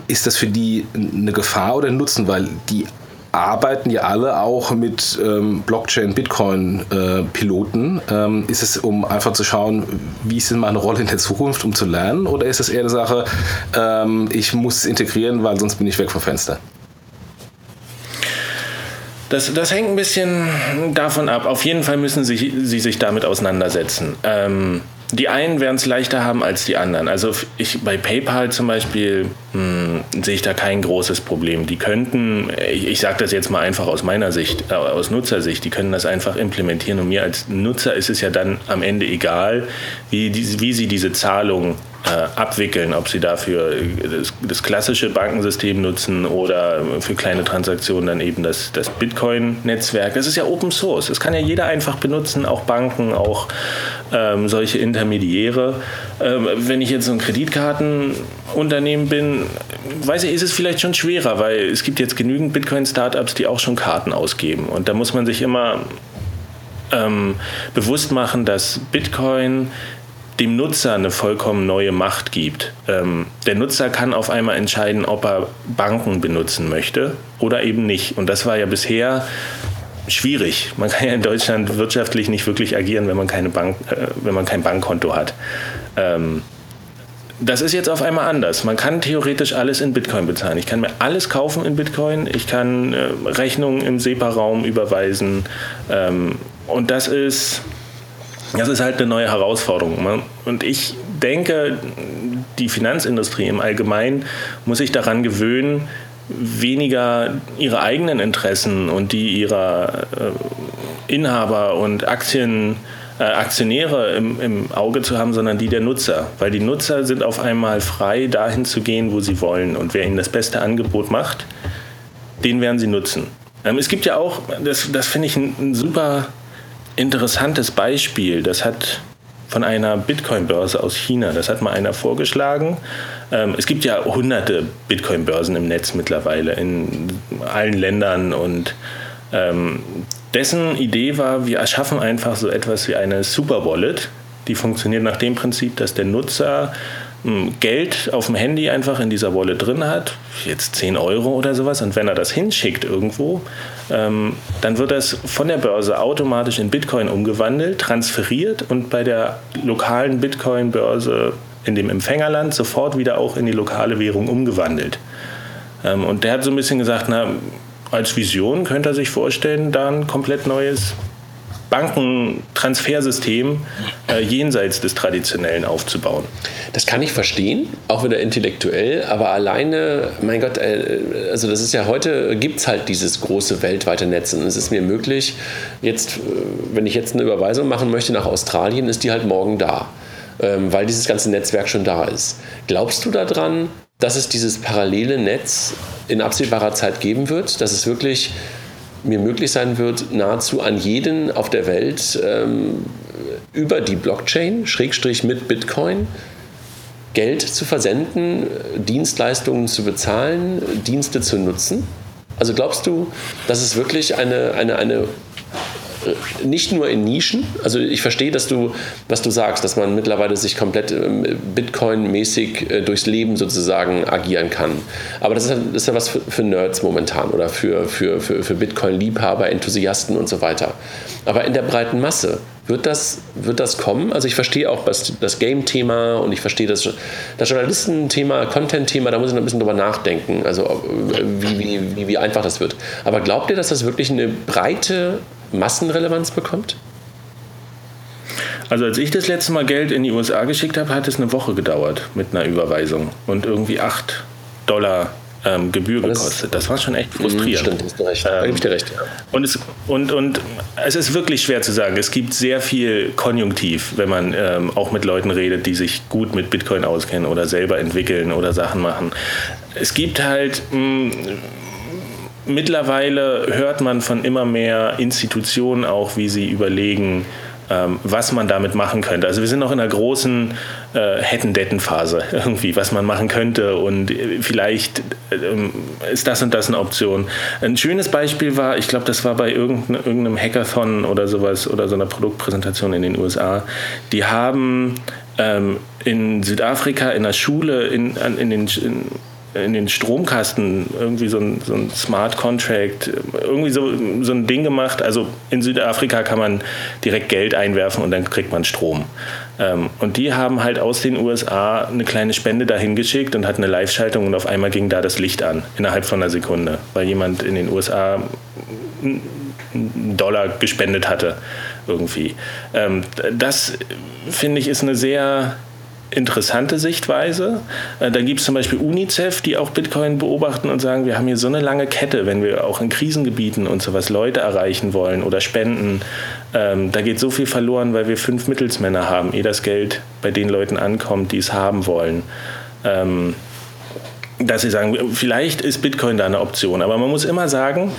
ist das für die eine Gefahr oder ein Nutzen? Weil die arbeiten ja alle auch mit ähm, Blockchain, Bitcoin-Piloten. Äh, ähm, ist es, um einfach zu schauen, wie ist denn meine Rolle in der Zukunft, um zu lernen? Oder ist es eher eine Sache, ähm, ich muss es integrieren, weil sonst bin ich weg vom Fenster? Das, das hängt ein bisschen davon ab. Auf jeden Fall müssen sie, sie sich damit auseinandersetzen. Ähm, die einen werden es leichter haben als die anderen. Also ich, bei PayPal zum Beispiel mh, hm, sehe ich da kein großes Problem. Die könnten, ich, ich sage das jetzt mal einfach aus meiner Sicht, äh, aus Nutzersicht, die können das einfach implementieren. Und mir als Nutzer ist es ja dann am Ende egal, wie, die, wie sie diese Zahlung äh, abwickeln, ob sie dafür das, das, klassische Bankensystem nutzen oder für kleine Transaktionen dann eben das, das Bitcoin-Netzwerk. Das ist ja Open Source. Das kann ja jeder einfach benutzen, auch Banken, auch ähm, solche Intermediäre. Ähm, wenn ich jetzt so ein Kreditkartenunternehmen bin, weiß ich, ist es vielleicht schon schwerer, weil es gibt jetzt genügend Bitcoin-Startups, die auch schon Karten ausgeben. Und da muss man sich immer ähm, bewusst machen, dass Bitcoin dem Nutzer eine vollkommen neue Macht gibt. Ähm, der Nutzer kann auf einmal entscheiden, ob er Banken benutzen möchte oder eben nicht. Und das war ja bisher schwierig. Man kann ja in Deutschland wirtschaftlich nicht wirklich agieren, wenn man, keine Bank, äh, wenn man kein Bankkonto hat. Ähm, das ist jetzt auf einmal anders. Man kann theoretisch alles in Bitcoin bezahlen. Ich kann mir alles kaufen in Bitcoin. Ich kann äh, Rechnungen im SEPA-Raum überweisen. Ähm, und das ist, das ist halt eine neue Herausforderung. Und ich denke, die Finanzindustrie im Allgemeinen muss sich daran gewöhnen, weniger ihre eigenen Interessen und die ihrer äh, Inhaber und Aktien Aktionäre im, im, Auge zu haben, sondern die der Nutzer. Weil die Nutzer sind auf einmal frei, dahin zu gehen, wo sie wollen. Und wer ihnen das beste Angebot macht, den werden sie nutzen. Ähm, es gibt ja auch, das, das finde ich ein, ein super interessantes Beispiel. Das hat von einer Bitcoin-Börse aus China. Das hat mal einer vorgeschlagen. Ähm, es gibt ja hunderte Bitcoin-Börsen im Netz mittlerweile in allen Ländern und ähm, dessen Idee war, wir erschaffen einfach so etwas wie eine Super Wallet. Die funktioniert nach dem Prinzip, dass der Nutzer hm, Geld auf dem Handy einfach in dieser Wallet drin hat, jetzt 10 Euro oder sowas, und wenn er das hinschickt irgendwo, ähm, dann wird das von der Börse automatisch in Bitcoin umgewandelt, transferiert und bei der lokalen Bitcoin-Börse in dem Empfängerland sofort wieder auch in die lokale Währung umgewandelt. Ähm, und der hat so ein bisschen gesagt, na, als Vision könnte er sich vorstellen, da ein komplett neues Bankentransfersystem äh, jenseits des Traditionellen aufzubauen. Das kann ich verstehen, auch wieder intellektuell, aber alleine, mein Gott, äh, also das ist ja heute, gibt es halt dieses große weltweite Netz und es ist mir möglich, jetzt, äh, wenn ich jetzt eine Überweisung machen möchte nach Australien, ist die halt morgen da, ähm, weil dieses ganze Netzwerk schon da ist. Glaubst du daran, dass es dieses parallele Netz in absehbarer Zeit geben wird, dass es wirklich mir möglich sein wird, nahezu an jeden auf der Welt ähm, über die Blockchain, Schrägstrich mit Bitcoin, Geld zu versenden, Dienstleistungen zu bezahlen, Dienste zu nutzen? Also glaubst du, dass es wirklich eine, eine, eine nicht nur in Nischen. Also ich verstehe, dass du, was du sagst, dass man mittlerweile sich komplett ähm, Bitcoin-mäßig äh, durchs Leben sozusagen agieren kann. Aber das ist ja, das ist ja was für, Nerds momentan oder für, für, für, für Bitcoin-Liebhaber, Enthusiasten und so weiter. Aber in der breiten Masse, wird das, wird das kommen? Also ich verstehe auch das, das Game-Thema und ich verstehe das, das Journalisten-Thema, Content-Thema, da muss ich noch ein bisschen drüber nachdenken, also äh, wie, wie, wie einfach das wird. Aber glaubt ihr, dass das wirklich eine breite Massenrelevanz bekommt? Also als ich das letzte Mal Geld in die USA geschickt habe, hat es eine Woche gedauert mit einer Überweisung und irgendwie 8 Dollar ähm, Gebühr das gekostet. Das war schon echt frustrierend. Stimmt, hast du recht. Ähm, da gebe ich dir recht. Ja. Und, es, und, und es ist wirklich schwer zu sagen. Es gibt sehr viel Konjunktiv, wenn man ähm, auch mit Leuten redet, die sich gut mit Bitcoin auskennen oder selber entwickeln oder Sachen machen. Es gibt halt mh, mm, mittlerweile hört man von immer mehr Institutionen auch, wie sie überlegen, ähm, was man damit machen könnte. Also wir sind noch in einer großen äh, Hätten-Detten-Phase [LAUGHS] irgendwie, was man machen könnte und äh, vielleicht äh, ist das und das eine Option. Ein schönes Beispiel war, ich glaube, das war bei irgendein, irgendeinem Hackathon oder sowas oder so einer Produktpräsentation in den USA. Die haben ähm, in Südafrika in der Schule in, in den in, in den Stromkasten irgendwie so ein, so ein Smart Contract, irgendwie so, so ein Ding gemacht. Also in Südafrika kann man direkt Geld einwerfen und dann kriegt man Strom. Ähm, und die haben halt aus den USA eine kleine Spende dahin geschickt und hatten eine Live-Schaltung und auf einmal ging da das Licht an, innerhalb von einer Sekunde, weil jemand in den USA einen Dollar gespendet hatte irgendwie. Ähm, das finde ich ist eine sehr interessante Sichtweise. Äh, da gibt es zum Beispiel UNICEF, die auch Bitcoin beobachten und sagen, wir haben hier so eine lange Kette, wenn wir auch in Krisengebieten und sowas Leute erreichen wollen oder spenden. Ähm, da geht so viel verloren, weil wir fünf Mittelsmänner haben, ehe das Geld bei den Leuten ankommt, die es haben wollen. Ähm, dass sie sagen, vielleicht ist Bitcoin da eine Option. Aber man muss immer sagen,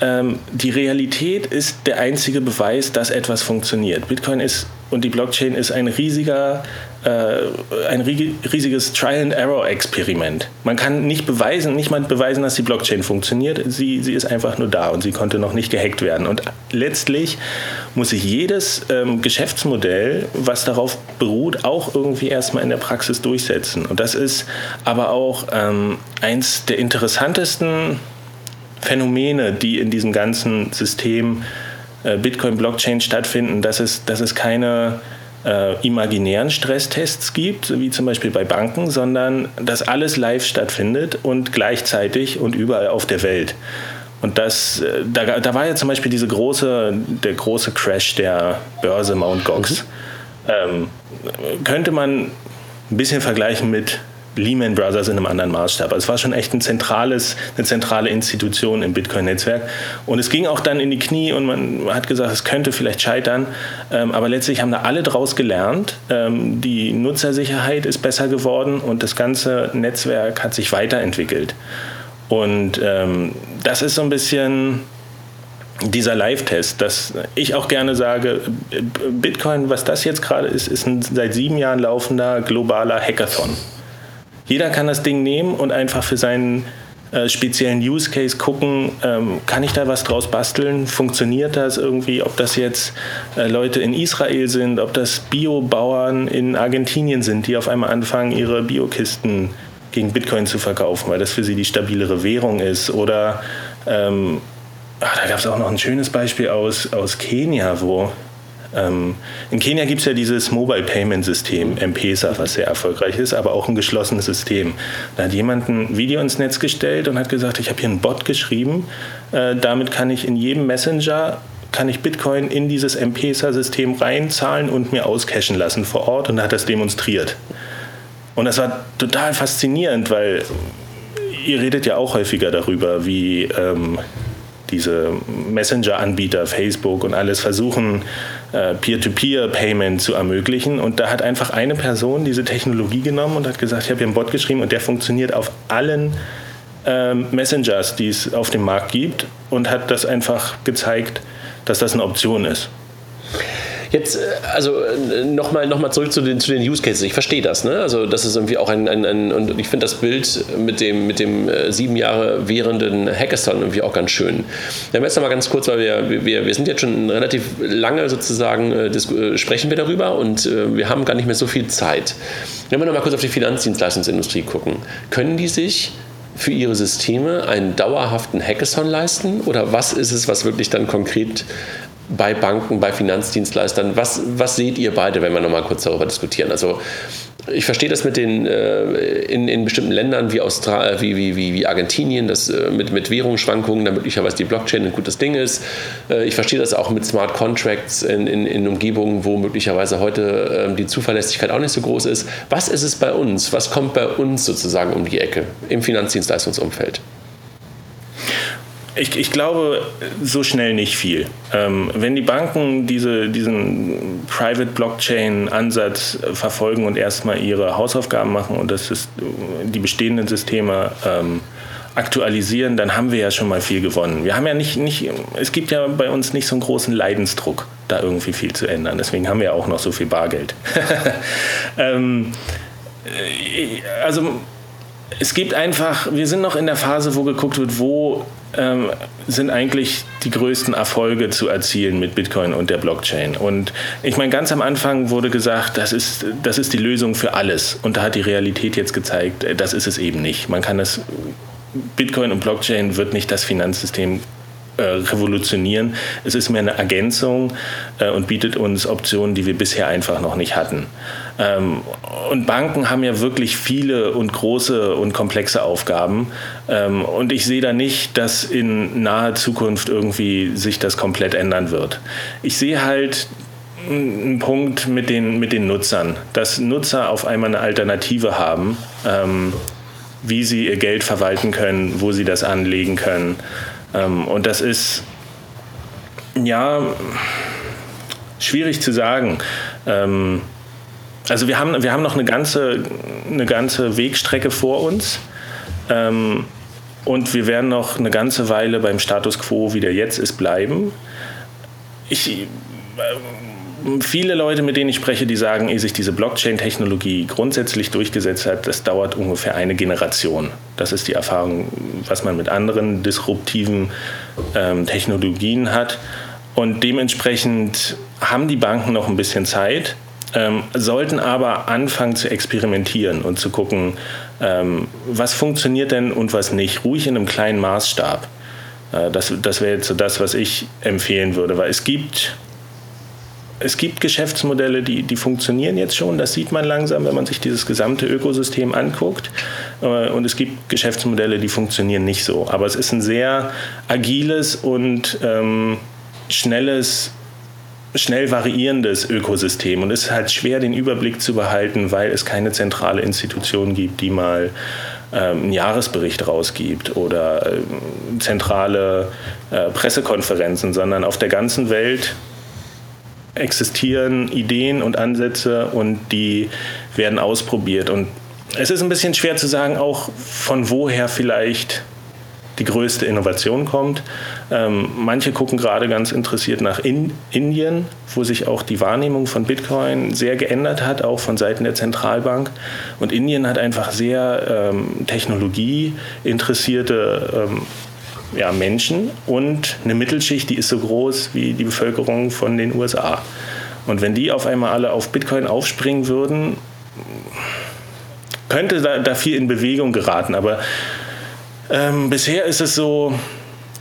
ähm, die Realität ist der einzige Beweis, dass etwas funktioniert. Bitcoin ist und die Blockchain ist ein riesiger, äh, ein riesiges Trial-and-Error-Experiment. Man kann nicht beweisen, nicht mal beweisen, dass die Blockchain funktioniert. Sie, sie ist einfach nur da und sie konnte noch nicht gehackt werden. Und letztlich muss sich jedes ähm, Geschäftsmodell, was darauf beruht, auch irgendwie erstmal in der Praxis durchsetzen. Und das ist aber auch ähm, eins der interessantesten Phänomene, die in diesem ganzen System äh, Bitcoin-Blockchain stattfinden, dass es, dass es keine äh, imaginären Stresstests gibt, wie zum Beispiel bei Banken, sondern dass alles live stattfindet und gleichzeitig und überall auf der Welt. Und das, äh, da, da war ja zum Beispiel diese große, der große Crash der Börse Mt. Gox. Mhm. Ähm, könnte man ein bisschen vergleichen mit Lehman Brothers in einem anderen Maßstab. Also es war schon echt ein zentrales, eine zentrale Institution im Bitcoin-Netzwerk. Und es ging auch dann in die Knie und man hat gesagt, es könnte vielleicht scheitern. Ähm, aber letztlich haben da alle draus gelernt. Ähm, die Nutzersicherheit ist besser geworden und das ganze Netzwerk hat sich weiterentwickelt. Und ähm, das ist so ein bisschen dieser Live-Test, dass ich auch gerne sage, Bitcoin, was das jetzt gerade ist, ist ein seit sieben Jahren laufender globaler Hackathon. Jeder kann das Ding nehmen und einfach für seinen äh, speziellen Use Case gucken, ähm, kann ich da was draus basteln? Funktioniert das irgendwie? Ob das jetzt äh, Leute in Israel sind, ob das Biobauern in Argentinien sind, die auf einmal anfangen, ihre Biokisten gegen Bitcoin zu verkaufen, weil das für sie die stabilere Währung ist. Oder ähm, ach, da gab es auch noch ein schönes Beispiel aus, aus Kenia, wo in Kenia gibt es ja dieses Mobile Payment System, M-Pesa, was sehr erfolgreich ist, aber auch ein geschlossenes System. Da hat jemand ein Video ins Netz gestellt und hat gesagt, ich habe hier einen Bot geschrieben, äh, damit kann ich in jedem Messenger kann ich Bitcoin in dieses M-Pesa-System reinzahlen und mir auscashen lassen vor Ort und hat das demonstriert. Und das war total faszinierend, weil ihr redet ja auch häufiger darüber, wie ähm, diese Messenger-Anbieter, Facebook und alles versuchen, Peer-to-Peer-Payment zu ermöglichen. Und da hat einfach eine Person diese Technologie genommen und hat gesagt, ich habe hier einen Bot geschrieben und der funktioniert auf allen ähm, Messengers, die es auf dem Markt gibt und hat das einfach gezeigt, dass das eine Option ist. Jetzt, äh, also äh, nochmal noch mal zurück zu den, zu den Use Cases. Ich verstehe das. Ne? Also, das ist irgendwie auch ein, ein, ein und ich finde das Bild mit dem, mit dem äh, sieben Jahre währenden Hackathon irgendwie auch ganz schön. Ja, jetzt nochmal ganz kurz, weil wir, wir, wir sind jetzt schon relativ lange sozusagen, äh, sprechen wir darüber und äh, wir haben gar nicht mehr so viel Zeit. Wenn wir nochmal kurz auf die Finanzdienstleistungsindustrie gucken, können die sich für ihre Systeme einen dauerhaften Hackathon leisten? Oder was ist es, was wirklich dann konkret bei Banken, bei Finanzdienstleistern. Was, was seht ihr beide, wenn wir nochmal kurz darüber diskutieren? Also ich verstehe das mit den äh, in, in bestimmten Ländern wie, Austral wie, wie, wie, wie Argentinien, das äh, mit, mit Währungsschwankungen, da möglicherweise die Blockchain ein gutes Ding ist. Äh, ich verstehe das auch mit Smart Contracts in, in, in Umgebungen, wo möglicherweise heute ähm, die Zuverlässigkeit auch nicht so groß ist. Was ist es bei uns? Was kommt bei uns sozusagen um die Ecke im Finanzdienstleistungsumfeld? Ich, ich, glaube, so schnell nicht viel. Ähm, wenn die Banken diese, diesen Private Blockchain-Ansatz verfolgen und erstmal ihre Hausaufgaben machen und das ist, die bestehenden Systeme ähm, aktualisieren, dann haben wir ja schon mal viel gewonnen. Wir haben ja nicht, nicht, es gibt ja bei uns nicht so einen großen Leidensdruck, da irgendwie viel zu ändern. Deswegen haben wir ja auch noch so viel Bargeld. [LAUGHS] ähm, äh, also es gibt einfach, wir sind noch in der Phase, wo geguckt wird, wo ähm, sind eigentlich die größten Erfolge zu erzielen mit Bitcoin und der Blockchain. Und ich meine, ganz am Anfang wurde gesagt, das ist, das ist die Lösung für alles. Und da hat die Realität jetzt gezeigt, äh, das ist es eben nicht. Man kann das, Bitcoin und Blockchain wird nicht das Finanzsystem äh, revolutionieren. Es ist mehr eine Ergänzung äh, und bietet uns Optionen, die wir bisher einfach noch nicht hatten. Ähm, und Banken haben ja wirklich viele und große und komplexe Aufgaben. Ähm, und ich sehe da nicht, dass in naher Zukunft irgendwie sich das komplett ändern wird. Ich sehe halt einen Punkt mit den, mit den Nutzern, dass Nutzer auf einmal eine Alternative haben, ähm, wie sie ihr Geld verwalten können, wo sie das anlegen können. Ähm, und das ist, ja, schwierig zu sagen. Ähm, also wir haben, wir haben noch eine ganze, eine ganze Wegstrecke vor uns. Ähm, und wir werden noch eine ganze Weile beim Status quo, wie der jetzt ist, bleiben. Ich, äh, viele Leute, mit denen ich spreche, die sagen, ehe sich diese Blockchain-Technologie grundsätzlich durchgesetzt hat, das dauert ungefähr eine Generation. Das ist die Erfahrung, was man mit anderen disruptiven ähm, Technologien hat. Und dementsprechend haben die Banken noch ein bisschen Zeit, ähm, sollten aber anfangen zu experimentieren und zu gucken, ähm, was funktioniert denn und was nicht. Ruhig in einem kleinen Maßstab. Äh, das das wäre jetzt so das, was ich empfehlen würde, weil es gibt es gibt Geschäftsmodelle, die, die funktionieren jetzt schon. Das sieht man langsam, wenn man sich dieses gesamte Ökosystem anguckt. Äh, und es gibt Geschäftsmodelle, die funktionieren nicht so. Aber es ist ein sehr agiles und ähm, schnelles, schnell variierendes Ökosystem. Und es ist halt schwer, den Überblick zu behalten, weil es keine zentrale Institution gibt, die mal ähm, einen Jahresbericht rausgibt oder äh, zentrale äh, Pressekonferenzen, sondern auf der ganzen Welt existieren Ideen und Ansätze und die werden ausprobiert. Und es ist ein bisschen schwer zu sagen, auch von woher vielleicht die größte Innovation kommt. Ähm, manche gucken gerade ganz interessiert nach in Indien, wo sich auch die Wahrnehmung von Bitcoin sehr geändert hat, auch von Seiten der Zentralbank. Und Indien hat einfach sehr ähm, technologieinteressierte ähm, ja, Menschen und eine Mittelschicht, die ist so groß wie die Bevölkerung von den USA. Und wenn die auf einmal alle auf Bitcoin aufspringen würden, könnte da, da viel in Bewegung geraten. Aber ähm, bisher ist es so,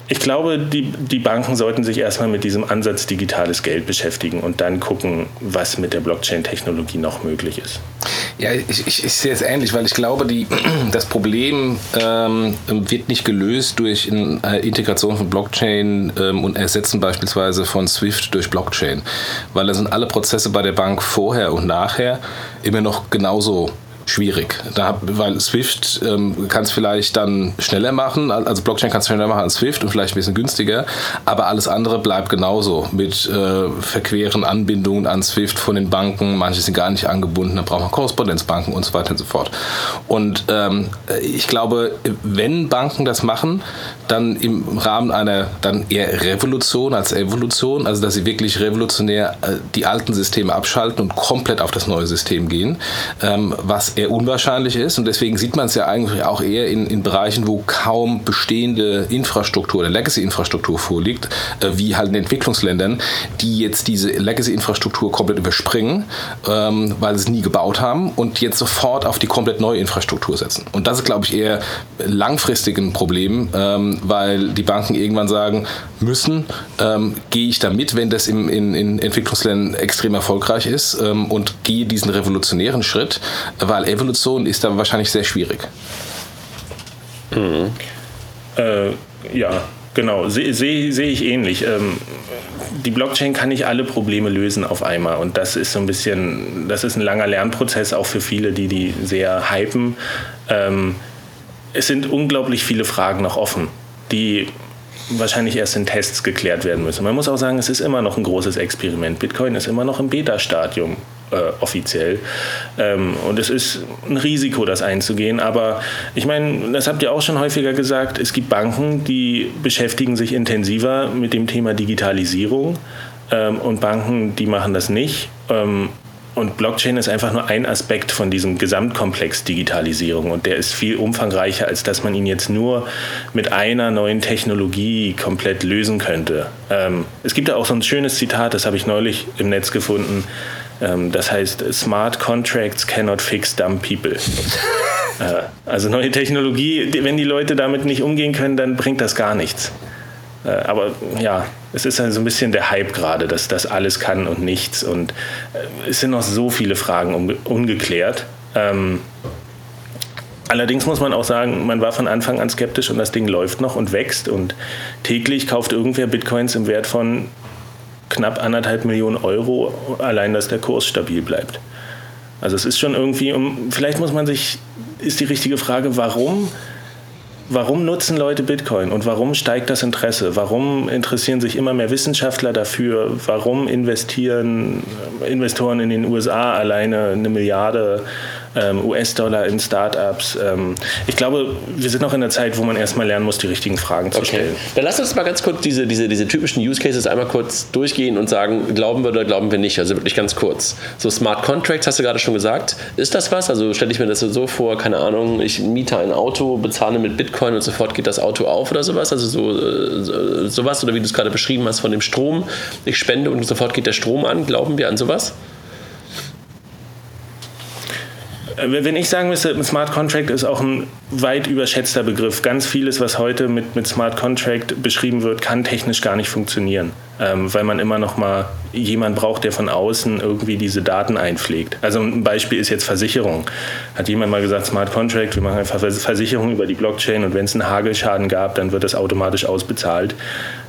ich glaube, die, die Banken sollten sich erstmal mit diesem Ansatz digitales Geld beschäftigen und dann gucken, was mit der Blockchain-Technologie noch möglich ist. Ja, ich, ich, ich sehe es ähnlich, weil ich glaube, die, [CLEARS THROAT] das Problem ähm, wird nicht gelöst durch eine äh, Integration von Blockchain ähm, und Ersetzen beispielsweise von SWIFT durch Blockchain, weil da sind alle Prozesse bei der Bank vorher und nachher immer noch genauso schwierig. Da, weil Swift ähm, kann es vielleicht dann schneller machen, also Blockchain kann es schneller machen als Swift und vielleicht ein bisschen günstiger, aber alles andere bleibt genauso mit äh, verqueren Anbindungen an Swift von den Banken. Manche sind gar nicht angebunden, dann braucht man Korrespondenzbanken und so weiter und so fort. Und ähm, ich glaube, wenn Banken das machen, dann im Rahmen einer dann eher Revolution als Evolution, also dass sie wirklich revolutionär äh, die alten Systeme abschalten und komplett auf das neue System gehen, ähm, was eher unwahrscheinlich ist. Und deswegen sieht man es ja eigentlich auch eher in, in Bereichen, wo kaum bestehende Infrastruktur oder Legacy-Infrastruktur vorliegt, äh, wie halt in Entwicklungsländern, die jetzt diese Legacy-Infrastruktur komplett überspringen, ähm, weil sie es nie gebaut haben und jetzt sofort auf die komplett neue Infrastruktur setzen. Und das ist, glaube ich, eher langfristig ein Problem, ähm, weil die Banken irgendwann sagen müssen, ähm, gehe ich da mit, wenn das im, in, in Entwicklungsländern extrem erfolgreich ist ähm, und gehe diesen revolutionären Schritt, weil Evolution ist da wahrscheinlich sehr schwierig. Mhm. Äh, ja, genau, sehe seh, seh ich ähnlich. Ähm, die Blockchain kann nicht alle Probleme lösen auf einmal und das ist so ein bisschen, das ist ein langer Lernprozess auch für viele, die die sehr hypen. Ähm, es sind unglaublich viele Fragen noch offen, die wahrscheinlich erst in Tests geklärt werden müssen. Man muss auch sagen, es ist immer noch ein großes Experiment. Bitcoin ist immer noch im Beta-Stadium äh, offiziell. Ähm, und es ist ein Risiko, das einzugehen. Aber ich meine, das habt ihr auch schon häufiger gesagt, es gibt Banken, die beschäftigen sich intensiver mit dem Thema Digitalisierung ähm, und Banken, die machen das nicht. Ähm, und Blockchain ist einfach nur ein Aspekt von diesem Gesamtkomplex Digitalisierung und der ist viel umfangreicher, als dass man ihn jetzt nur mit einer neuen Technologie komplett lösen könnte. Ähm, es gibt da auch so ein schönes Zitat, das habe ich neulich im Netz gefunden. Ähm, das heißt, Smart Contracts cannot fix dumb people. [LAUGHS] äh, also neue Technologie, wenn die Leute damit nicht umgehen können, dann bringt das gar nichts. Äh, aber ja, es ist halt so ein bisschen der Hype gerade, dass das alles kann und nichts. Und äh, es sind noch so viele Fragen ungeklärt. Ähm, allerdings muss man auch sagen, man war von Anfang an skeptisch und das Ding läuft noch und wächst. Und täglich kauft irgendwer Bitcoins im Wert von knapp anderthalb Millionen Euro, allein dass der Kurs stabil bleibt. Also es ist schon irgendwie, um, vielleicht muss man sich, ist die richtige Frage, warum, warum nutzen Leute Bitcoin und warum steigt das Interesse? Warum interessieren sich immer mehr Wissenschaftler dafür? Warum investieren Investoren in den USA alleine eine Milliarde ähm, US-Dollar in Startups. Ähm, ich glaube, wir sind noch in der Zeit, wo man erstmal lernen muss, die richtigen Fragen zu okay. stellen. Dann lass uns mal ganz kurz diese, diese, diese typischen Use Cases einmal kurz durchgehen und sagen, glauben wir oder glauben wir nicht. Also wirklich ganz kurz. So Smart Contracts hast du gerade schon gesagt. Ist das was? Also stelle ich mir das so vor, keine Ahnung, ich miete ein Auto, bezahle mit Bitcoin und sofort geht das Auto auf oder sowas? Also so, äh, sowas oder wie du es gerade beschrieben hast von dem Strom. Ich spende und sofort geht der Strom an. Glauben wir an sowas? Äh, wenn ich sagen müsste, ein Smart Contract ist auch ein weit überschätzter Begriff. Ganz vieles, was heute mit, mit Smart Contract beschrieben wird, kann technisch gar nicht funktionieren, ähm, weil man immer noch mal jemand braucht, der von außen irgendwie diese Daten einpflegt. Also ein Beispiel ist jetzt Versicherung. Hat jemand mal gesagt, Smart Contract, wir machen einfach Versicherung über die Blockchain und wenn es einen Hagelschaden gab, dann wird das automatisch ausbezahlt.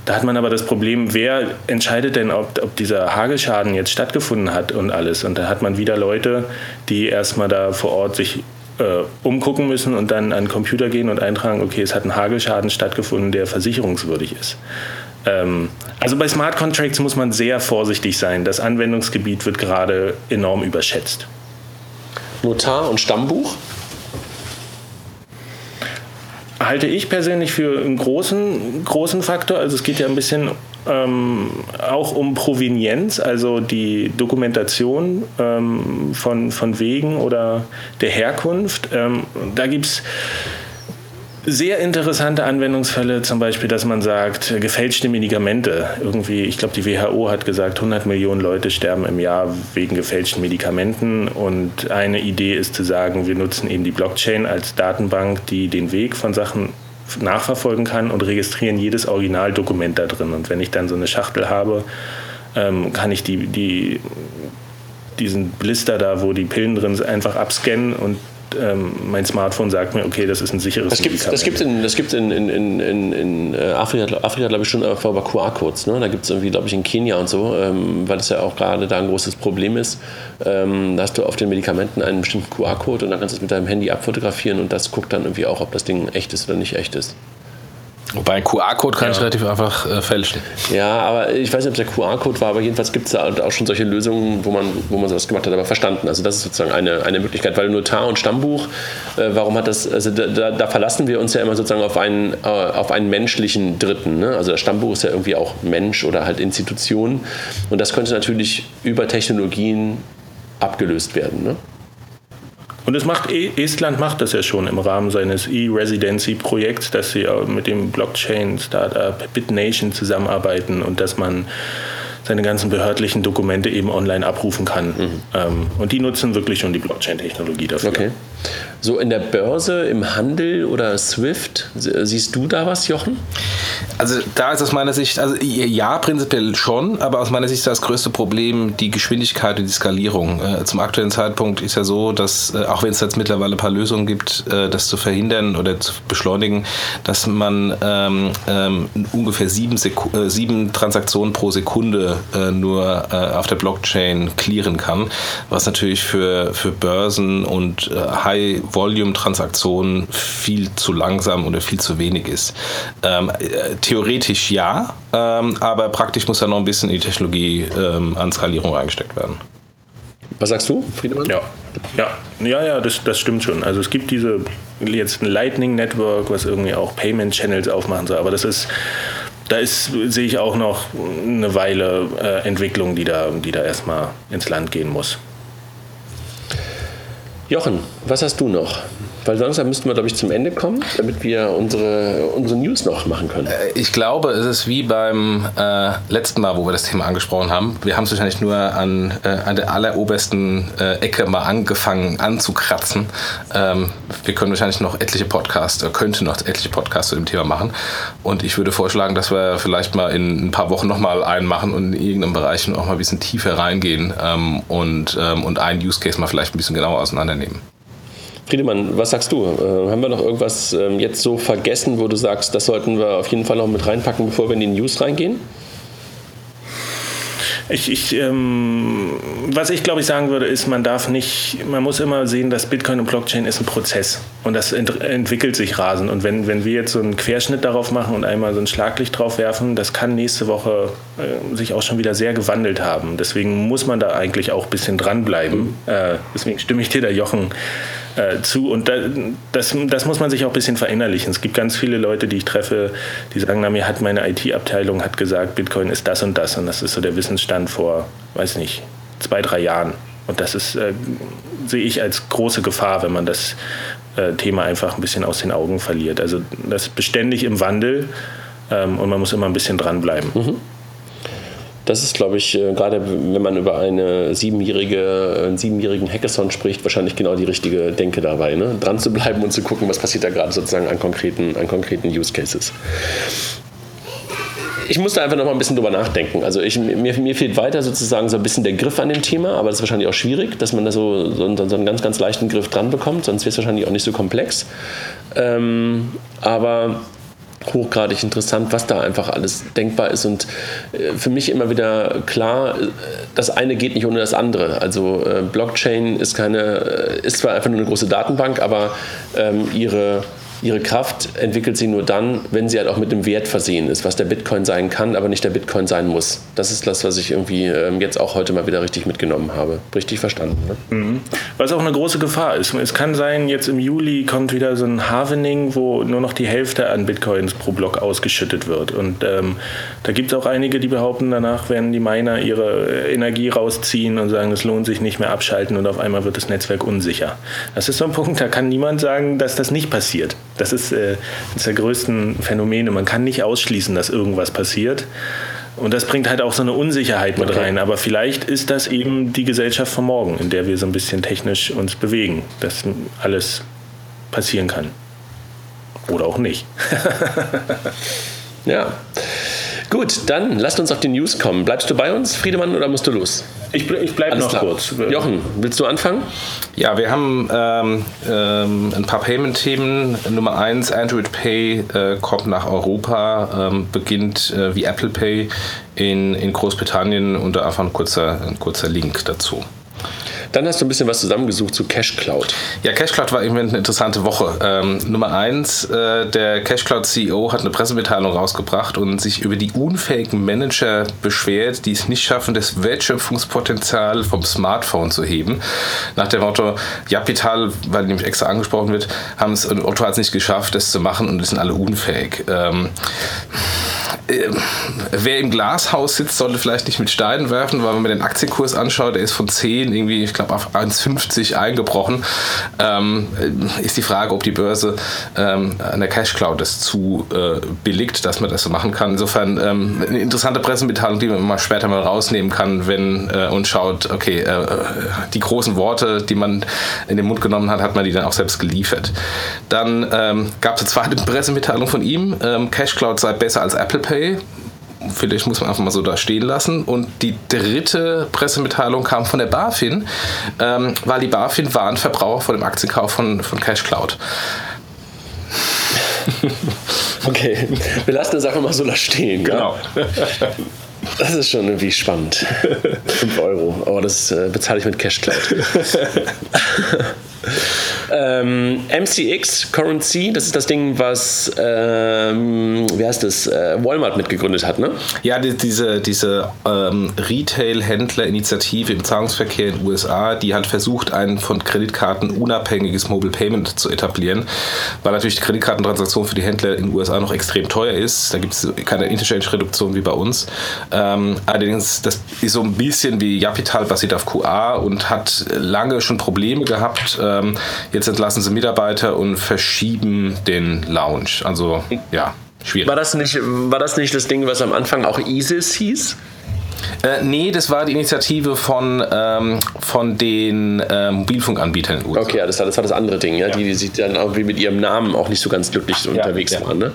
Da hat man aber das Problem, wer entscheidet denn, ob, ob dieser Hagelschaden jetzt stattgefunden hat und alles. Und da hat man wieder Leute, die erstmal da vor Ort sich äh, umgucken müssen und dann an den Computer gehen und eintragen, okay, es hat ein Hagelschaden stattgefunden, der versicherungswürdig ist. Ähm, also bei Smart Contracts muss man sehr vorsichtig sein. Das Anwendungsgebiet wird gerade enorm überschätzt. Notar und Stammbuch? halte ich persönlich für einen großen, großen Faktor. Also es geht ja ein bisschen ähm, auch um Provenienz, also die Dokumentation ähm, von, von Wegen oder der Herkunft. Ähm, da gibt es sehr interessante Anwendungsfälle, zum Beispiel, dass man sagt, gefälschte Medikamente. Irgendwie, ich glaube, die WHO hat gesagt, 100 Millionen Leute sterben im Jahr wegen gefälschten Medikamenten. Und eine Idee ist zu sagen, wir nutzen eben die Blockchain als Datenbank, die den Weg von Sachen nachverfolgen kann und registrieren jedes Originaldokument da drin. Und wenn ich dann so eine Schachtel habe, ähm, kann ich die, die, diesen Blister da, wo die Pillen drin sind, einfach abscannen und ähm, mein Smartphone sagt mir, okay, das ist ein sicheres das gibt, Das gibt in, das gibt in, in, in, in äh, Afrika, Afrika glaube ich, schon aber QR-Codes. Ne? Da gibt es irgendwie, glaube ich, in Kenia und so, ähm, weil das ja auch gerade da ein großes Problem ist. Ähm, da hast du auf den Medikamenten einen bestimmten QR-Code und dann kannst du es mit deinem Handy abfotografieren und das guckt dann irgendwie auch, ob das Ding echt ist oder nicht echt ist. Wobei ein QR-Code kann ja. ich relativ einfach äh, fälschen. Ja, aber ich weiß nicht, ob der QR-Code war, aber jedenfalls gibt es da auch schon solche Lösungen, wo man, wo man sowas gemacht hat, aber verstanden. Also das ist sozusagen eine, eine Möglichkeit, weil Notar und Stammbuch, äh, warum hat das, also da, da, verlassen wir uns ja immer sozusagen auf einen, äh, auf einen menschlichen Dritten. Ne? Also das Stammbuch ist ja irgendwie auch Mensch oder halt Institution und das könnte natürlich über Technologien abgelöst werden. Ne? Und es macht e, Estland macht das ja schon im Rahmen seines E-Residency-Projekts, dass sie mit dem Blockchain-Startup BitNation zusammenarbeiten und dass man seine ganzen behördlichen Dokumente eben online abrufen kann. Mhm. Ähm, und die nutzen wirklich schon die Blockchain-Technologie dafür. Okay. So in der Börse, im Handel oder Swift, siehst du da was, Jochen? Also da ist aus meiner Sicht, also ja, prinzipiell schon, aber aus meiner Sicht ist das größte Problem die Geschwindigkeit und die Skalierung. Äh, zum aktuellen Zeitpunkt ist ja so, dass äh, auch wenn es jetzt mittlerweile ein paar Lösungen gibt, äh, das zu verhindern oder zu beschleunigen, dass man ähm, ähm, ungefähr sieben, sieben Transaktionen pro Sekunde äh, nur äh, auf der Blockchain clearen kann, was natürlich für, für Börsen und äh, High-Volume-Transaktionen viel zu langsam oder viel zu wenig ist. Ähm, theoretisch ja, ähm, aber praktisch muss da noch ein bisschen in die Technologie ähm, an Skalierung eingesteckt werden. Was sagst du, Friedemann? Ja, ja, ja, ja das, das stimmt schon. Also es gibt diese jetzt ein Lightning Network, was irgendwie auch Payment Channels aufmachen soll, aber das ist da ist, sehe ich auch noch eine Weile äh, Entwicklung, die da, die da erstmal ins Land gehen muss. Jochen, was hast du noch? Weil sonst müssten wir, glaube ich, zum Ende kommen, damit wir unsere, unsere News noch machen können. Äh, ich glaube, es ist wie beim äh, letzten Mal, wo wir das Thema angesprochen haben. Wir haben es wahrscheinlich nur an, äh, an der allerobersten äh, Ecke mal angefangen anzukratzen. Ähm, wir können wahrscheinlich noch etliche Podcasts, oder könnten noch etliche Podcasts zu dem Thema machen. Und ich würde vorschlagen, dass wir vielleicht mal in ein paar Wochen nochmal einen machen und in irgendeinem Bereich noch mal ein bisschen tiefer reingehen ähm, und, ähm, und einen Use Case mal vielleicht ein bisschen genauer auseinandernehmen. Friedemann, was sagst du? Äh, haben wir noch irgendwas ähm, jetzt so vergessen, wo du sagst, das sollten wir auf jeden Fall noch mit reinpacken, bevor wir in die News reingehen? Ich, ich, ähm, was ich glaube ich sagen würde, ist, man darf nicht, man muss immer sehen, dass Bitcoin und Blockchain ist ein Prozess und das ent entwickelt sich rasend. Und wenn, wenn wir jetzt so einen Querschnitt darauf machen und einmal so ein Schlaglicht drauf werfen, das kann nächste Woche äh, sich auch schon wieder sehr gewandelt haben. Deswegen muss man da eigentlich auch ein bisschen dranbleiben. Mhm. Äh, deswegen stimme ich dir da, Jochen, äh, zu. Und da, das, das muss man sich auch ein bisschen verinnerlichen. Es gibt ganz viele Leute, die ich treffe, die sagen, na, mir hat meine IT-Abteilung hat gesagt, Bitcoin ist das und das. Und das ist so der Wissensstand vor, weiß nicht, zwei, drei Jahren. Und das ist, äh, sehe ich als große Gefahr, wenn man das äh, Thema einfach ein bisschen aus den Augen verliert. Also das ist beständig im Wandel ähm, und man muss immer ein bisschen dranbleiben. Mhm. Das ist, glaube ich, äh, gerade wenn man über eine siebenjährige, einen siebenjährigen Hackathon spricht, wahrscheinlich genau die richtige Denke dabei, ne? dran zu bleiben und zu gucken, was passiert da gerade sozusagen an konkreten, an konkreten Use Cases ich musste einfach noch mal ein bisschen drüber nachdenken. Also ich, mir, mir fehlt weiter sozusagen so ein bisschen der Griff an dem Thema, aber das ist wahrscheinlich auch schwierig, dass man da so, so, so einen ganz, ganz leichten Griff dran bekommt, sonst wäre es wahrscheinlich auch nicht so komplex. Ähm, aber hochgradig interessant, was da einfach alles denkbar ist und äh, für mich immer wieder klar, äh, das eine geht nicht ohne das andere. Also äh, Blockchain ist keine, ist zwar einfach nur eine große Datenbank, aber ähm, ihre ihre Kraft entwickelt sie nur dann, wenn sie halt auch mit einem Wert versehen ist, was der Bitcoin sein kann, aber nicht der Bitcoin sein muss. Das ist das, was ich irgendwie ähm, jetzt auch heute mal wieder richtig mitgenommen habe. Richtig verstanden. Ne? Mhm. Was auch eine große Gefahr ist. Es kann sein, jetzt im Juli kommt wieder so ein Halvening, wo nur noch die Hälfte an Bitcoins pro Block ausgeschüttet wird. Und ähm, da gibt es auch einige, die behaupten, danach werden die Miner ihre Energie rausziehen und sagen, es lohnt sich nicht mehr abschalten und auf einmal wird das Netzwerk unsicher. Das ist so ein Punkt, da kann niemand sagen, dass das nicht passiert. Das ist äh, eines der größten Phänomene. Man kann nicht ausschließen, dass irgendwas passiert. Und das bringt halt auch so eine Unsicherheit mit okay. rein. Aber vielleicht ist das eben die Gesellschaft von morgen, in der wir so ein bisschen technisch uns bewegen, dass alles passieren kann. Oder auch nicht. [LAUGHS] ja. Gut, dann lasst uns auf die News kommen. Bleibst du bei uns, Friedemann, oder musst du los? Ich, ich bleibe noch klar. kurz. Jochen, willst du anfangen? Ja, wir haben ähm, ähm, ein paar Payment-Themen. Nummer eins, Android Pay äh, kommt nach Europa, ähm, beginnt äh, wie Apple Pay in, in Großbritannien und da einfach ein kurzer, ein kurzer Link dazu. Dann hast du ein bisschen was zusammengesucht zu Cash Cloud. Ja, Cash Cloud war irgendwie eine interessante Woche. Ähm, Nummer eins, äh, der Cash Cloud CEO hat eine Pressemitteilung rausgebracht und sich über die unfähigen Manager beschwert, die es nicht schaffen, das Wertschöpfungspotenzial vom Smartphone zu heben. Nach dem Motto, Japital, weil nämlich extra angesprochen wird, haben es, Otto hat es nicht geschafft, das zu machen und sind alle unfähig. Ähm, äh, wer im Glashaus sitzt, sollte vielleicht nicht mit Steinen werfen, weil wenn man den Aktienkurs anschaut, der ist von 10 irgendwie, ich glaube, auf 1,50 eingebrochen. Ähm, ist die Frage, ob die Börse ähm, an der Cash Cloud das zu äh, billigt, dass man das so machen kann. Insofern ähm, eine interessante Pressemitteilung, die man mal später mal rausnehmen kann, wenn äh, und schaut, okay, äh, die großen Worte, die man in den Mund genommen hat, hat man die dann auch selbst geliefert. Dann ähm, gab es eine zweite [LAUGHS] Pressemitteilung von ihm, ähm, Cash Cloud sei besser als Apple Pay okay, vielleicht muss man einfach mal so da stehen lassen. Und die dritte Pressemitteilung kam von der BaFin, ähm, weil die BaFin warnt Verbraucher vor dem Aktienkauf von, von CashCloud. [LAUGHS] Okay, wir lassen das einfach mal so da stehen. Genau. [LAUGHS] Das ist schon irgendwie spannend. 5 Euro, aber das äh, bezahle ich mit CashCloud. [LAUGHS] Ähm, MCX Currency, das ist das Ding, was, ähm, wie heißt das, äh, Walmart mitgegründet hat, ne? Ja, die, diese, diese ähm, Retail-Händler-Initiative im Zahlungsverkehr in den USA, die hat versucht, ein von Kreditkarten unabhängiges Mobile Payment zu etablieren, weil natürlich die Kreditkartentransaktion für die Händler in den USA noch extrem teuer ist. Da gibt es keine Interchange-Reduktion wie bei uns. Ähm, allerdings, das ist so ein bisschen wie Japital basiert auf QA und hat lange schon Probleme gehabt. Ähm, Jetzt entlassen sie Mitarbeiter und verschieben den Lounge. Also ja, schwierig. War das nicht, war das, nicht das Ding, was am Anfang auch ISIS hieß? Äh, nee, das war die Initiative von, ähm, von den äh, Mobilfunkanbietern. In Okay, das war, das war das andere Ding, ja, ja. Die, die sich dann irgendwie mit ihrem Namen auch nicht so ganz glücklich ja, unterwegs ja. waren. Ne?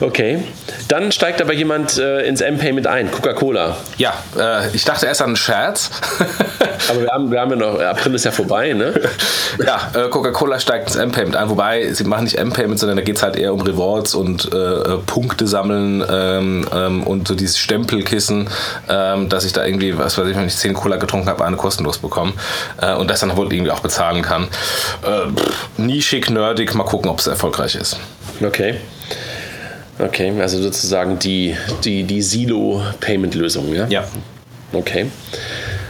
Okay. Dann steigt aber jemand äh, ins MPay mit ein, Coca-Cola. Ja, äh, ich dachte erst an einen Scherz. [LAUGHS] Aber wir haben, wir haben ja noch, April ist ja vorbei, ne? ja, äh, Coca-Cola steigt ins M-Payment ein, wobei sie machen nicht M-Payment, sondern da geht es halt eher um Rewards und äh, äh, Punkte sammeln ähm, ähm, und so dieses Stempelkissen, ähm, dass ich da irgendwie, was weiß ich, wenn ich 10 Cola getrunken habe, eine kostenlos bekomme äh, und das dann wohl irgendwie auch bezahlen kann. Äh, nischig, nerdig, mal gucken, ob es erfolgreich ist. Okay. Okay, also sozusagen die, die, die Silo-Payment-Lösung, ja? Ja. Okay.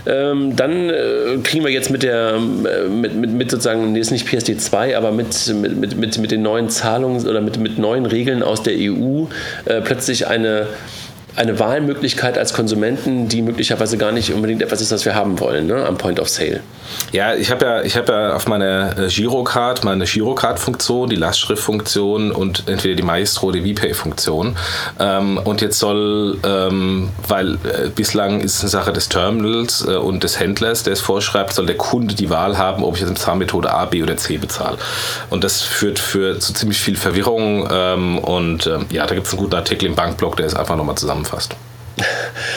Ähm, dann äh, kriegen wir jetzt mit der, äh, mit, mit, mit sozusagen, nee, ist nicht PSD 2, aber mit, mit, mit, mit den neuen Zahlungen oder mit, mit neuen Regeln aus der EU äh, plötzlich eine eine Wahlmöglichkeit als Konsumenten, die möglicherweise gar nicht unbedingt etwas ist, was wir haben wollen, ne, am Point of Sale. Ja, ich habe ja, hab ja auf meiner äh, Girocard meine Girocard-Funktion, die Lastschrift-Funktion und entweder die Maestro oder VPay-Funktion. Ähm, und jetzt soll, ähm, weil äh, bislang ist es eine Sache des Terminals äh, und des Händlers, der es vorschreibt, soll der Kunde die Wahl haben, ob ich jetzt mit Zahlmethode A, B oder C bezahle. Und das führt für zu ziemlich viel Verwirrung. Ähm, und ähm, ja, da gibt es einen guten Artikel im Bankblog, der ist einfach nochmal zusammenfasst.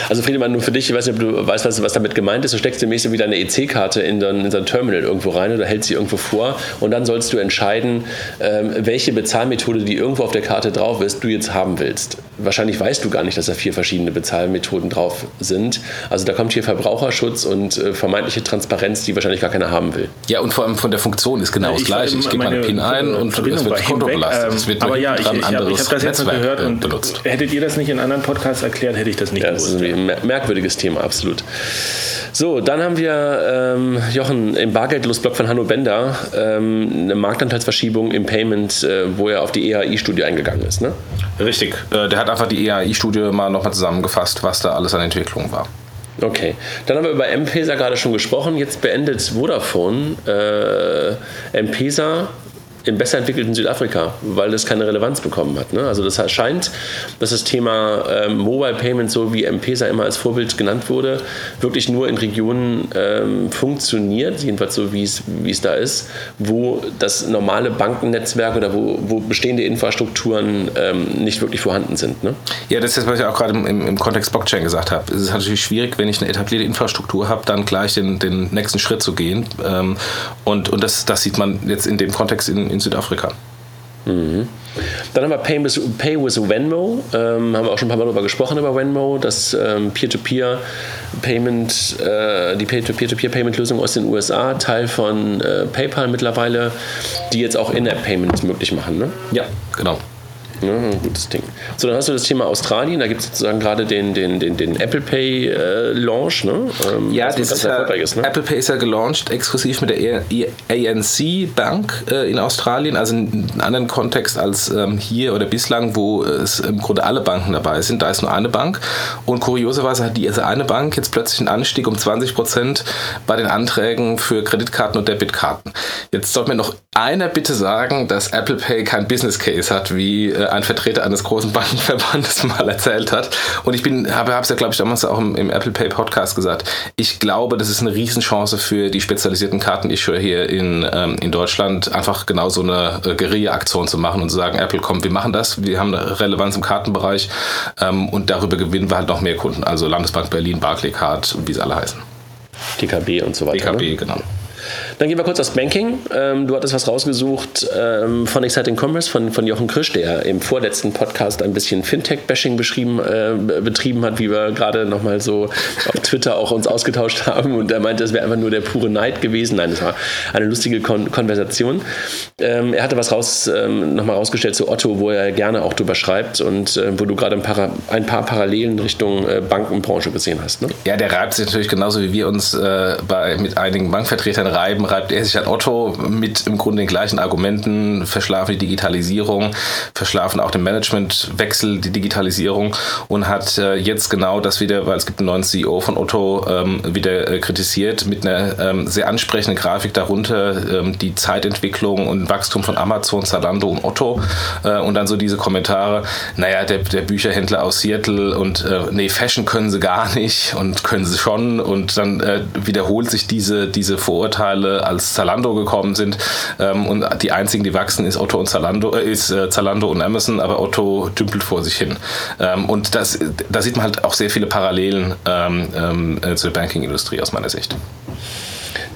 Also Friedemann, nur für dich, ich weiß nicht, ob du weißt, was, was damit gemeint ist. Du steckst demnächst wieder eine EC-Karte in dein, in dein Terminal irgendwo rein oder hältst sie irgendwo vor und dann sollst du entscheiden, ähm, welche Bezahlmethode, die irgendwo auf der Karte drauf ist, du jetzt haben willst. Wahrscheinlich weißt du gar nicht, dass da vier verschiedene Bezahlmethoden drauf sind. Also da kommt hier Verbraucherschutz und äh, vermeintliche Transparenz, die wahrscheinlich gar keiner haben will. Ja, und vor allem von der Funktion ist genau das Gleiche. Ich gebe meine PIN ein und es wird das Konto belastet. Es wird aber ja, ich, ich habe hab das jetzt noch gehört und benutzt. hättet ihr das nicht in anderen Podcasts erklärt, hätte ich das nicht ja, gewusst. Das ist ein merkwürdiges Thema, absolut. So, dann haben wir, ähm, Jochen, im Bargeldlosblock von Hanno Bender ähm, eine Marktanteilsverschiebung im Payment, äh, wo er auf die EAI-Studie eingegangen ist. Ne? Richtig. Äh, der hat einfach die EAI-Studie mal nochmal zusammengefasst, was da alles an Entwicklung war. Okay, dann haben wir über M-Pesa gerade schon gesprochen. Jetzt beendet Vodafone äh, M-Pesa im besser entwickelten Südafrika, weil das keine Relevanz bekommen hat. Ne? Also das scheint, dass das Thema ähm, Mobile Payment, so wie M-Pesa immer als Vorbild genannt wurde, wirklich nur in Regionen ähm, funktioniert, jedenfalls so wie es da ist, wo das normale Bankennetzwerk oder wo, wo bestehende Infrastrukturen ähm, nicht wirklich vorhanden sind. Ne? Ja, das ist, was ich auch gerade im, im Kontext Blockchain gesagt habe. Es ist natürlich schwierig, wenn ich eine etablierte Infrastruktur habe, dann gleich den, den nächsten Schritt zu gehen. Ähm, und und das, das sieht man jetzt in dem Kontext in, in Südafrika. Mhm. Dann haben wir Pay with, Pay with Venmo. Ähm, haben wir auch schon ein paar Mal darüber gesprochen, über Venmo, das ähm, Peer-to-Peer-Payment, äh, die Peer-to-Peer-Payment-Lösung aus den USA, Teil von äh, PayPal mittlerweile, die jetzt auch In-App-Payments möglich machen. Ne? Ja, genau. Ja, ein gutes Ding. So, dann hast du das Thema Australien. Da gibt es sozusagen gerade den, den, den, den Apple Pay äh, Launch. Ne? Ähm, ja, das ist ja, ist, ne? Apple Pay ist ja gelauncht exklusiv mit der ANC Bank äh, in Australien, also in einem anderen Kontext als ähm, hier oder bislang, wo es im Grunde alle Banken dabei sind. Da ist nur eine Bank. Und kurioserweise hat diese eine Bank jetzt plötzlich einen Anstieg um 20 Prozent bei den Anträgen für Kreditkarten und Debitkarten. Jetzt sollte mir noch einer bitte sagen, dass Apple Pay kein Business Case hat, wie äh, ein Vertreter eines großen [LAUGHS] Bankenverbandes mal erzählt hat. Und ich bin, habe es ja, glaube ich, damals auch im, im, Apple Pay Podcast gesagt. Ich glaube, das ist eine Riesenchance für die spezialisierten Kartenissuer hier in, ähm, in Deutschland, einfach genau so eine äh, Guerilla-Aktion zu machen und zu sagen, Apple, komm, wir machen das, wir haben eine Relevanz im Kartenbereich ähm, und darüber gewinnen wir halt noch mehr Kunden. Also Landesbank Berlin, Barclaycard, wie sie alle heißen. DKB und so weiter. DKB, ne? genau. Dann gehen wir kurz aufs Banking. Ähm, du hattest was rausgesucht ähm, von Exciting Commerce von, von Jochen Krisch, der im vorletzten Podcast ein bisschen Fintech-Bashing äh, betrieben hat, wie wir gerade nochmal so auf Twitter auch uns ausgetauscht haben. Und er meinte, es wäre einfach nur der pure Neid gewesen. Nein, es war eine lustige Kon Konversation. Ähm, er hatte was raus, ähm, nochmal rausgestellt zu Otto, wo er gerne auch drüber schreibt und äh, wo du gerade ein paar, ein paar Parallelen Richtung äh, Bankenbranche gesehen hast. Ne? Ja, der reibt sich natürlich genauso wie wir uns äh, bei, mit einigen Bankvertretern reiben, reibt er sich an Otto mit im Grunde den gleichen Argumenten, verschlafen die Digitalisierung, verschlafen auch den Managementwechsel, die Digitalisierung. Und hat äh, jetzt genau das wieder, weil es gibt einen neuen CEO von Otto, ähm, wieder äh, kritisiert mit einer ähm, sehr ansprechenden Grafik darunter, ähm, die Zeitentwicklung und Wachstum von Amazon, Zalando und Otto. Äh, und dann so diese Kommentare, naja, der, der Bücherhändler aus Seattle und äh, nee, Fashion können sie gar nicht und können sie schon. Und dann äh, wiederholt sich diese, diese Vorurteile als Zalando gekommen sind. Ähm, und die einzigen, die wachsen, ist Otto und Zalando, äh, ist äh, Zalando und Amazon, aber Otto dümpelt vor sich hin. Ähm, und das, da sieht man halt auch sehr viele Parallelen ähm, ähm, äh, zur Banking-Industrie aus meiner Sicht.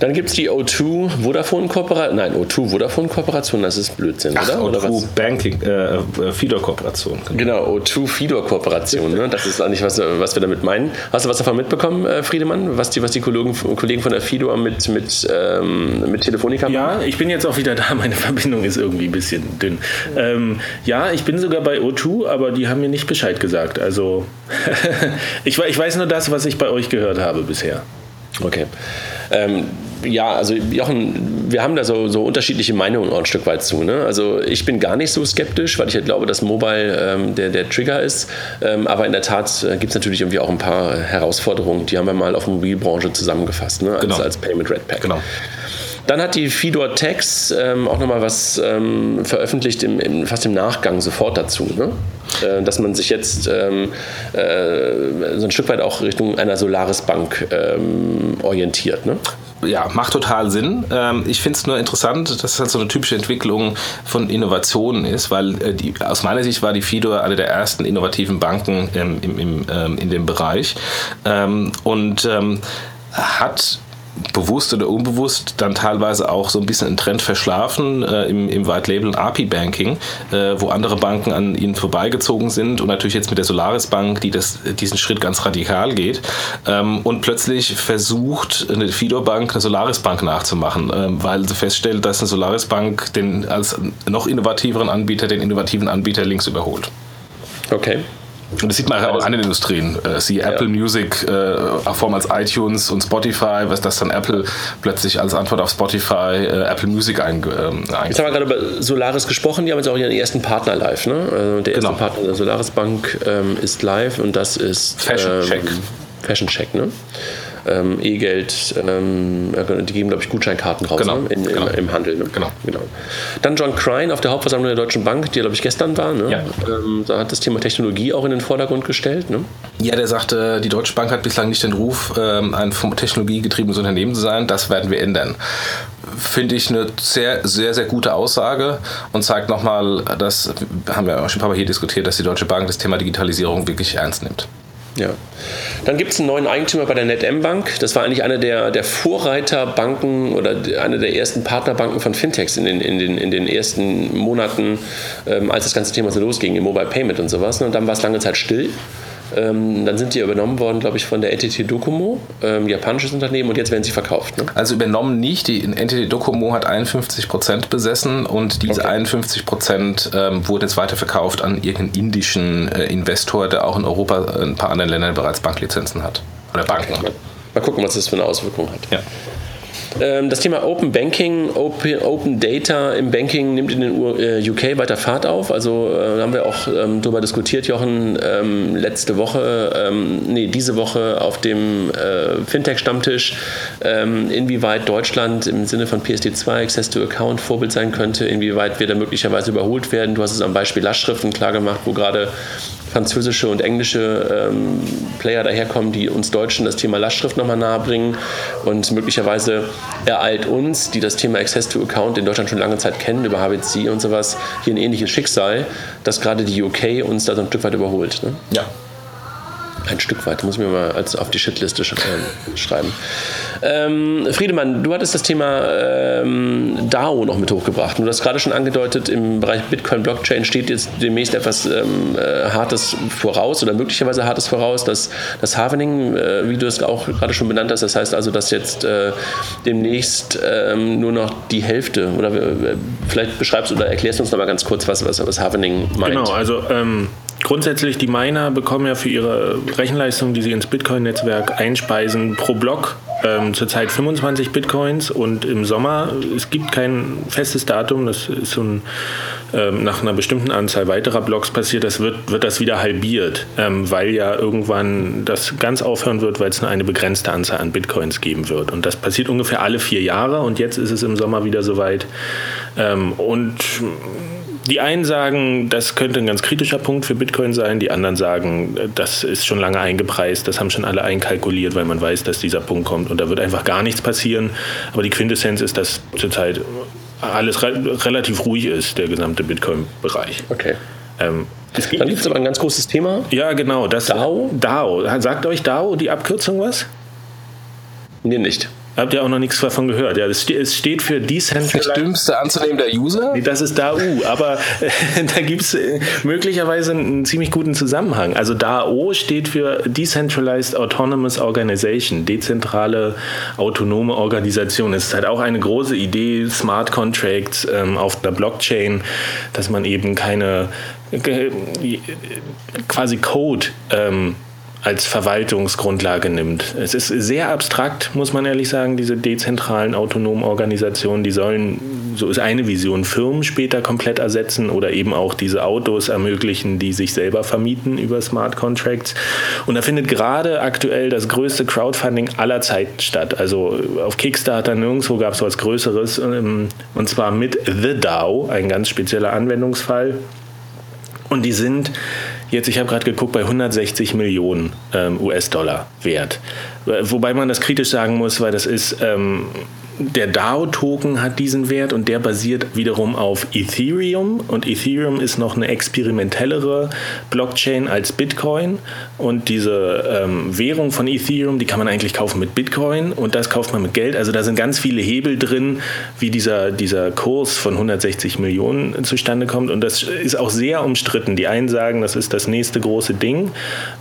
Dann gibt es die O2 Vodafone Kooperation. Nein, O2 Vodafone Kooperation, das ist Blödsinn, Ach, oder? O2 oder was? Banking, äh, äh Fidor Kooperation. Genau, O2 Fidor Kooperation. Ne? Das ist eigentlich, was, was wir damit meinen. Hast du was davon mitbekommen, äh, Friedemann? Was die, was die Kollegen, Kollegen von der Fidor mit, mit, ähm, mit Telefonica machen? Ja, ich bin jetzt auch wieder da. Meine Verbindung ist irgendwie ein bisschen dünn. Ähm, ja, ich bin sogar bei O2, aber die haben mir nicht Bescheid gesagt. Also, [LAUGHS] ich, ich weiß nur das, was ich bei euch gehört habe bisher. Okay. Ähm, ja, also Jochen, wir haben da so, so unterschiedliche Meinungen auch ein Stück weit zu. Ne? Also ich bin gar nicht so skeptisch, weil ich halt glaube, dass Mobile ähm, der, der Trigger ist. Ähm, aber in der Tat äh, gibt es natürlich irgendwie auch ein paar Herausforderungen, die haben wir mal auf Mobilbranche zusammengefasst, ne? als, genau. als Payment Red Pack. Genau. Dann hat die Fidor Tax ähm, auch nochmal was ähm, veröffentlicht, im, im, fast im Nachgang sofort dazu. Ne? Äh, dass man sich jetzt ähm, äh, so ein Stück weit auch Richtung einer Solaris Bank ähm, orientiert. Ne? Ja, macht total Sinn. Ähm, ich finde es nur interessant, dass es halt so eine typische Entwicklung von Innovationen ist, weil äh, die, aus meiner Sicht war die Fidor eine der ersten innovativen Banken im, im, im, ähm, in dem Bereich ähm, und ähm, hat bewusst oder unbewusst dann teilweise auch so ein bisschen einen Trend verschlafen äh, im, im White Label API Banking, äh, wo andere Banken an ihnen vorbeigezogen sind und natürlich jetzt mit der Solaris Bank, die das, diesen Schritt ganz radikal geht ähm, und plötzlich versucht, eine Fidor Bank eine Solaris Bank nachzumachen, ähm, weil sie feststellt, dass eine Solaris Bank den als noch innovativeren Anbieter den innovativen Anbieter links überholt. Okay. Und das sieht man auch in anderen Industrien. Äh, sie ja. Apple Music, äh, Form als iTunes und Spotify, was das dann Apple plötzlich als Antwort auf Spotify äh, Apple Music ein, ähm, Jetzt haben wir gerade über Solaris gesprochen, die haben jetzt auch ihren ersten Partner live. Ne? Also der erste genau. Partner der Solaris Bank ähm, ist live und das ist Fashion Check. Ähm, Fashion Check, ne? Ähm, E-Geld, ähm, die geben, glaube ich, Gutscheinkarten raus genau, ne? In, genau. Im, im, Handel. Ne? Genau. genau. Dann John Crine auf der Hauptversammlung der Deutschen Bank, die, glaube ich, gestern war. Ne? Ja. Ähm, da hat das Thema Technologie auch in den Vordergrund gestellt. Ne? Ja, der sagte, die Deutsche Bank hat bislang nicht den Ruf, ähm, ein technologiegetriebenes Unternehmen zu sein. Das werden wir ändern finde ich eine sehr, sehr, sehr gute Aussage und zeigt nochmal, das haben wir schon ein paar Mal hier diskutiert, dass die Deutsche Bank das Thema Digitalisierung wirklich ernst nimmt. Ja. Dann gibt es einen neuen Eigentümer bei der NetM Bank. Das war eigentlich eine der, der Vorreiterbanken oder eine der ersten Partnerbanken von Fintechs in den, in den, in den ersten Monaten, ähm, als das ganze Thema so losging, im Mobile Payment und sowas. Und dann war es lange Zeit still. Ähm, dann sind die übernommen worden, glaube ich, von der NTT Docomo, ähm, japanisches Unternehmen, und jetzt werden sie verkauft. Ne? Also übernommen nicht. Die NTT Docomo hat 51 Prozent besessen und diese okay. 51 Prozent ähm, wurden jetzt weiterverkauft an irgendeinen indischen äh, Investor, der auch in Europa äh, ein paar anderen Ländern bereits Banklizenzen hat. Oder Banken. Okay. Mal gucken, was das für eine Auswirkung hat. Ja. Ähm, das Thema Open Banking, Open, Open Data im Banking nimmt in den UK äh, weiter Fahrt auf. Also äh, haben wir auch ähm, darüber diskutiert, Jochen, ähm, letzte Woche, ähm, nee, diese Woche auf dem äh, Fintech-Stammtisch, ähm, inwieweit Deutschland im Sinne von PSD2, Access to Account, Vorbild sein könnte, inwieweit wir da möglicherweise überholt werden. Du hast es am Beispiel Lastschriften klar gemacht, wo gerade französische und englische ähm, Player daherkommen, die uns Deutschen das Thema Lastschrift nochmal nahebringen. Und möglicherweise ereilt uns, die das Thema Access to Account in Deutschland schon lange Zeit kennen, über HBC und sowas, hier ein ähnliches Schicksal, dass gerade die UK uns da so ein Stück weit überholt. Ne? Ja, ein Stück weit, muss ich mir mal als auf die Shitliste schreiben. Ähm, Friedemann, du hattest das Thema ähm, DAO noch mit hochgebracht. Du hast gerade schon angedeutet, im Bereich Bitcoin-Blockchain steht jetzt demnächst etwas ähm, äh, Hartes voraus oder möglicherweise Hartes voraus, dass das Havening, äh, wie du es auch gerade schon benannt hast, das heißt also, dass jetzt äh, demnächst ähm, nur noch die Hälfte oder äh, vielleicht beschreibst oder erklärst du uns noch mal ganz kurz, was, was, was Havening meint. Genau, also ähm, Grundsätzlich, die Miner bekommen ja für ihre Rechenleistung, die sie ins Bitcoin-Netzwerk einspeisen, pro Block ähm, zurzeit 25 Bitcoins und im Sommer, es gibt kein festes Datum, das ist so ein, ähm, nach einer bestimmten Anzahl weiterer Blocks passiert, das wird, wird das wieder halbiert, ähm, weil ja irgendwann das ganz aufhören wird, weil es nur eine begrenzte Anzahl an Bitcoins geben wird. Und das passiert ungefähr alle vier Jahre und jetzt ist es im Sommer wieder soweit. Ähm, und die einen sagen, das könnte ein ganz kritischer Punkt für Bitcoin sein, die anderen sagen, das ist schon lange eingepreist, das haben schon alle einkalkuliert, weil man weiß, dass dieser Punkt kommt und da wird einfach gar nichts passieren. Aber die Quintessenz ist, dass zurzeit alles re relativ ruhig ist, der gesamte Bitcoin-Bereich. Okay. Ähm, gibt Dann gibt es aber ein ganz großes Thema. Ja, genau. Das DAO. DAO. Sagt euch DAO die Abkürzung was? Mir nicht. Habt ihr auch noch nichts davon gehört? Ja, es steht für Decentralized. Das dümmste anzunehmender User? Nee, das ist DAO, aber äh, [LAUGHS] da gibt es äh, möglicherweise einen ziemlich guten Zusammenhang. Also DAO steht für Decentralized Autonomous Organization, dezentrale autonome Organisation. Es ist halt auch eine große Idee, Smart Contracts ähm, auf der Blockchain, dass man eben keine äh, quasi Code ähm, als Verwaltungsgrundlage nimmt. Es ist sehr abstrakt, muss man ehrlich sagen, diese dezentralen autonomen Organisationen, die sollen, so ist eine Vision, Firmen später komplett ersetzen oder eben auch diese Autos ermöglichen, die sich selber vermieten über Smart Contracts. Und da findet gerade aktuell das größte Crowdfunding aller Zeiten statt. Also auf Kickstarter nirgendwo gab es was Größeres, ähm, und zwar mit The DAO, ein ganz spezieller Anwendungsfall. Und die sind jetzt, ich habe gerade geguckt, bei 160 Millionen ähm, US-Dollar wert. Wobei man das kritisch sagen muss, weil das ist ähm, der DAO-Token hat diesen Wert und der basiert wiederum auf Ethereum. Und Ethereum ist noch eine experimentellere Blockchain als Bitcoin. Und diese ähm, Währung von Ethereum, die kann man eigentlich kaufen mit Bitcoin und das kauft man mit Geld. Also da sind ganz viele Hebel drin, wie dieser, dieser Kurs von 160 Millionen zustande kommt. Und das ist auch sehr umstritten. Die einen sagen, das ist das nächste große Ding.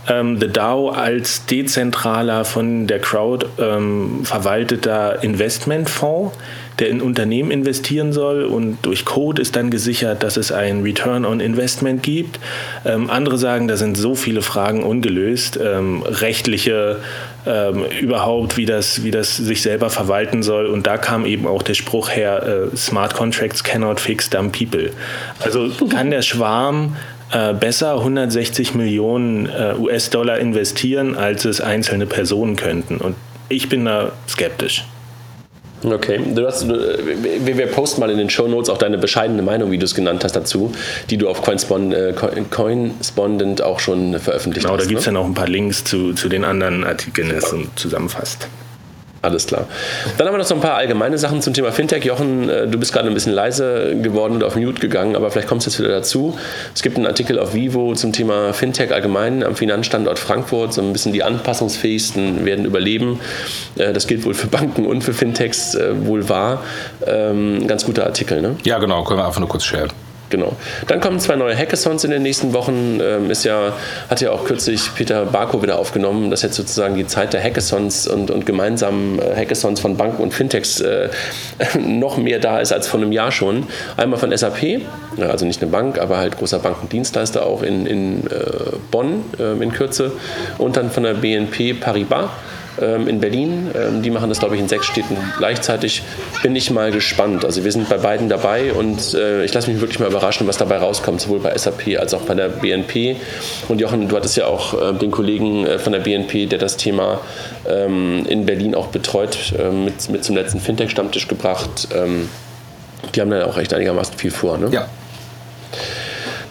Ähm, The DAO als dezentraler, von der Crowd ähm, verwalteter Investment Fonds, der in Unternehmen investieren soll und durch Code ist dann gesichert, dass es ein Return on Investment gibt. Ähm, andere sagen, da sind so viele Fragen ungelöst, ähm, rechtliche ähm, überhaupt, wie das, wie das sich selber verwalten soll. Und da kam eben auch der Spruch her, äh, Smart Contracts cannot fix dumb people. Also kann der Schwarm äh, besser 160 Millionen äh, US-Dollar investieren, als es einzelne Personen könnten. Und ich bin da skeptisch. Okay, du hast, wir, wir posten mal in den Show Notes auch deine bescheidene Meinung, wie du es genannt hast, dazu, die du auf Coinspond, äh, Coinspondent auch schon veröffentlicht genau, hast. Genau, da gibt es ne? dann auch ein paar Links zu, zu den anderen Artikeln, die das zusammenfasst. Alles klar. Dann haben wir noch so ein paar allgemeine Sachen zum Thema Fintech. Jochen, äh, du bist gerade ein bisschen leise geworden und auf Mute gegangen, aber vielleicht kommst du jetzt wieder dazu. Es gibt einen Artikel auf Vivo zum Thema Fintech allgemein am Finanzstandort Frankfurt. So ein bisschen die anpassungsfähigsten werden überleben. Äh, das gilt wohl für Banken und für Fintechs äh, wohl wahr. Ähm, ganz guter Artikel, ne? Ja, genau. Können wir einfach nur kurz sharen. Genau. Dann kommen zwei neue Hackathons in den nächsten Wochen. Ähm, ist ja, hat ja auch kürzlich Peter Barko wieder aufgenommen, dass jetzt sozusagen die Zeit der Hackathons und, und gemeinsamen äh, Hackathons von Banken und Fintechs äh, [LAUGHS] noch mehr da ist als vor einem Jahr schon. Einmal von SAP, also nicht eine Bank, aber halt großer Bankendienstleister auch in, in äh, Bonn äh, in Kürze. Und dann von der BNP Paribas in Berlin. Ähm, die machen das, glaube ich, in sechs Städten gleichzeitig. Bin ich mal gespannt. Also wir sind bei beiden dabei und äh, ich lasse mich wirklich mal überraschen, was dabei rauskommt, sowohl bei SAP als auch bei der BNP. Und Jochen, du hattest ja auch äh, den Kollegen äh, von der BNP, der das Thema ähm, in Berlin auch betreut, mit, mit zum letzten Fintech-Stammtisch gebracht. die haben da auch echt einigermaßen viel vor. Ne? Ja.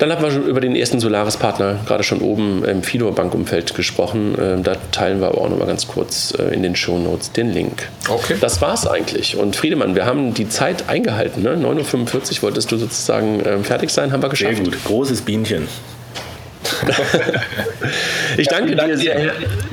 Dann haben wir schon über den ersten Solaris-Partner gerade schon oben im Fidor-Bankumfeld gesprochen. Ähm, da teilen wir aber auch nochmal ganz kurz äh, in den Show Notes den Link. Okay. Das war's eigentlich. Und Friedemann, wir haben die Zeit eingehalten. Ne? 9.45 Uhr wolltest du sozusagen ähm, fertig sein, haben wir geschafft. Sehr gut. Großes Bienchen. [LAUGHS] ich danke dir, sehr,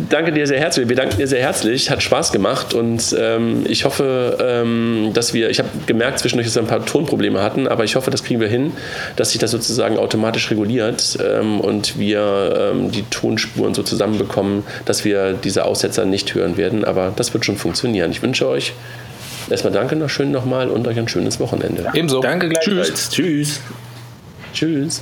danke dir sehr herzlich. Wir danken dir sehr herzlich. Hat Spaß gemacht und ähm, ich hoffe, ähm, dass wir, ich habe gemerkt zwischendurch, dass wir ein paar Tonprobleme hatten, aber ich hoffe, das kriegen wir hin, dass sich das sozusagen automatisch reguliert ähm, und wir ähm, die Tonspuren so zusammenbekommen, dass wir diese Aussetzer nicht hören werden. Aber das wird schon funktionieren. Ich wünsche euch erstmal danke noch schön nochmal und euch ein schönes Wochenende. Ebenso. Danke gleichfalls. Tschüss. Tschüss. Tschüss.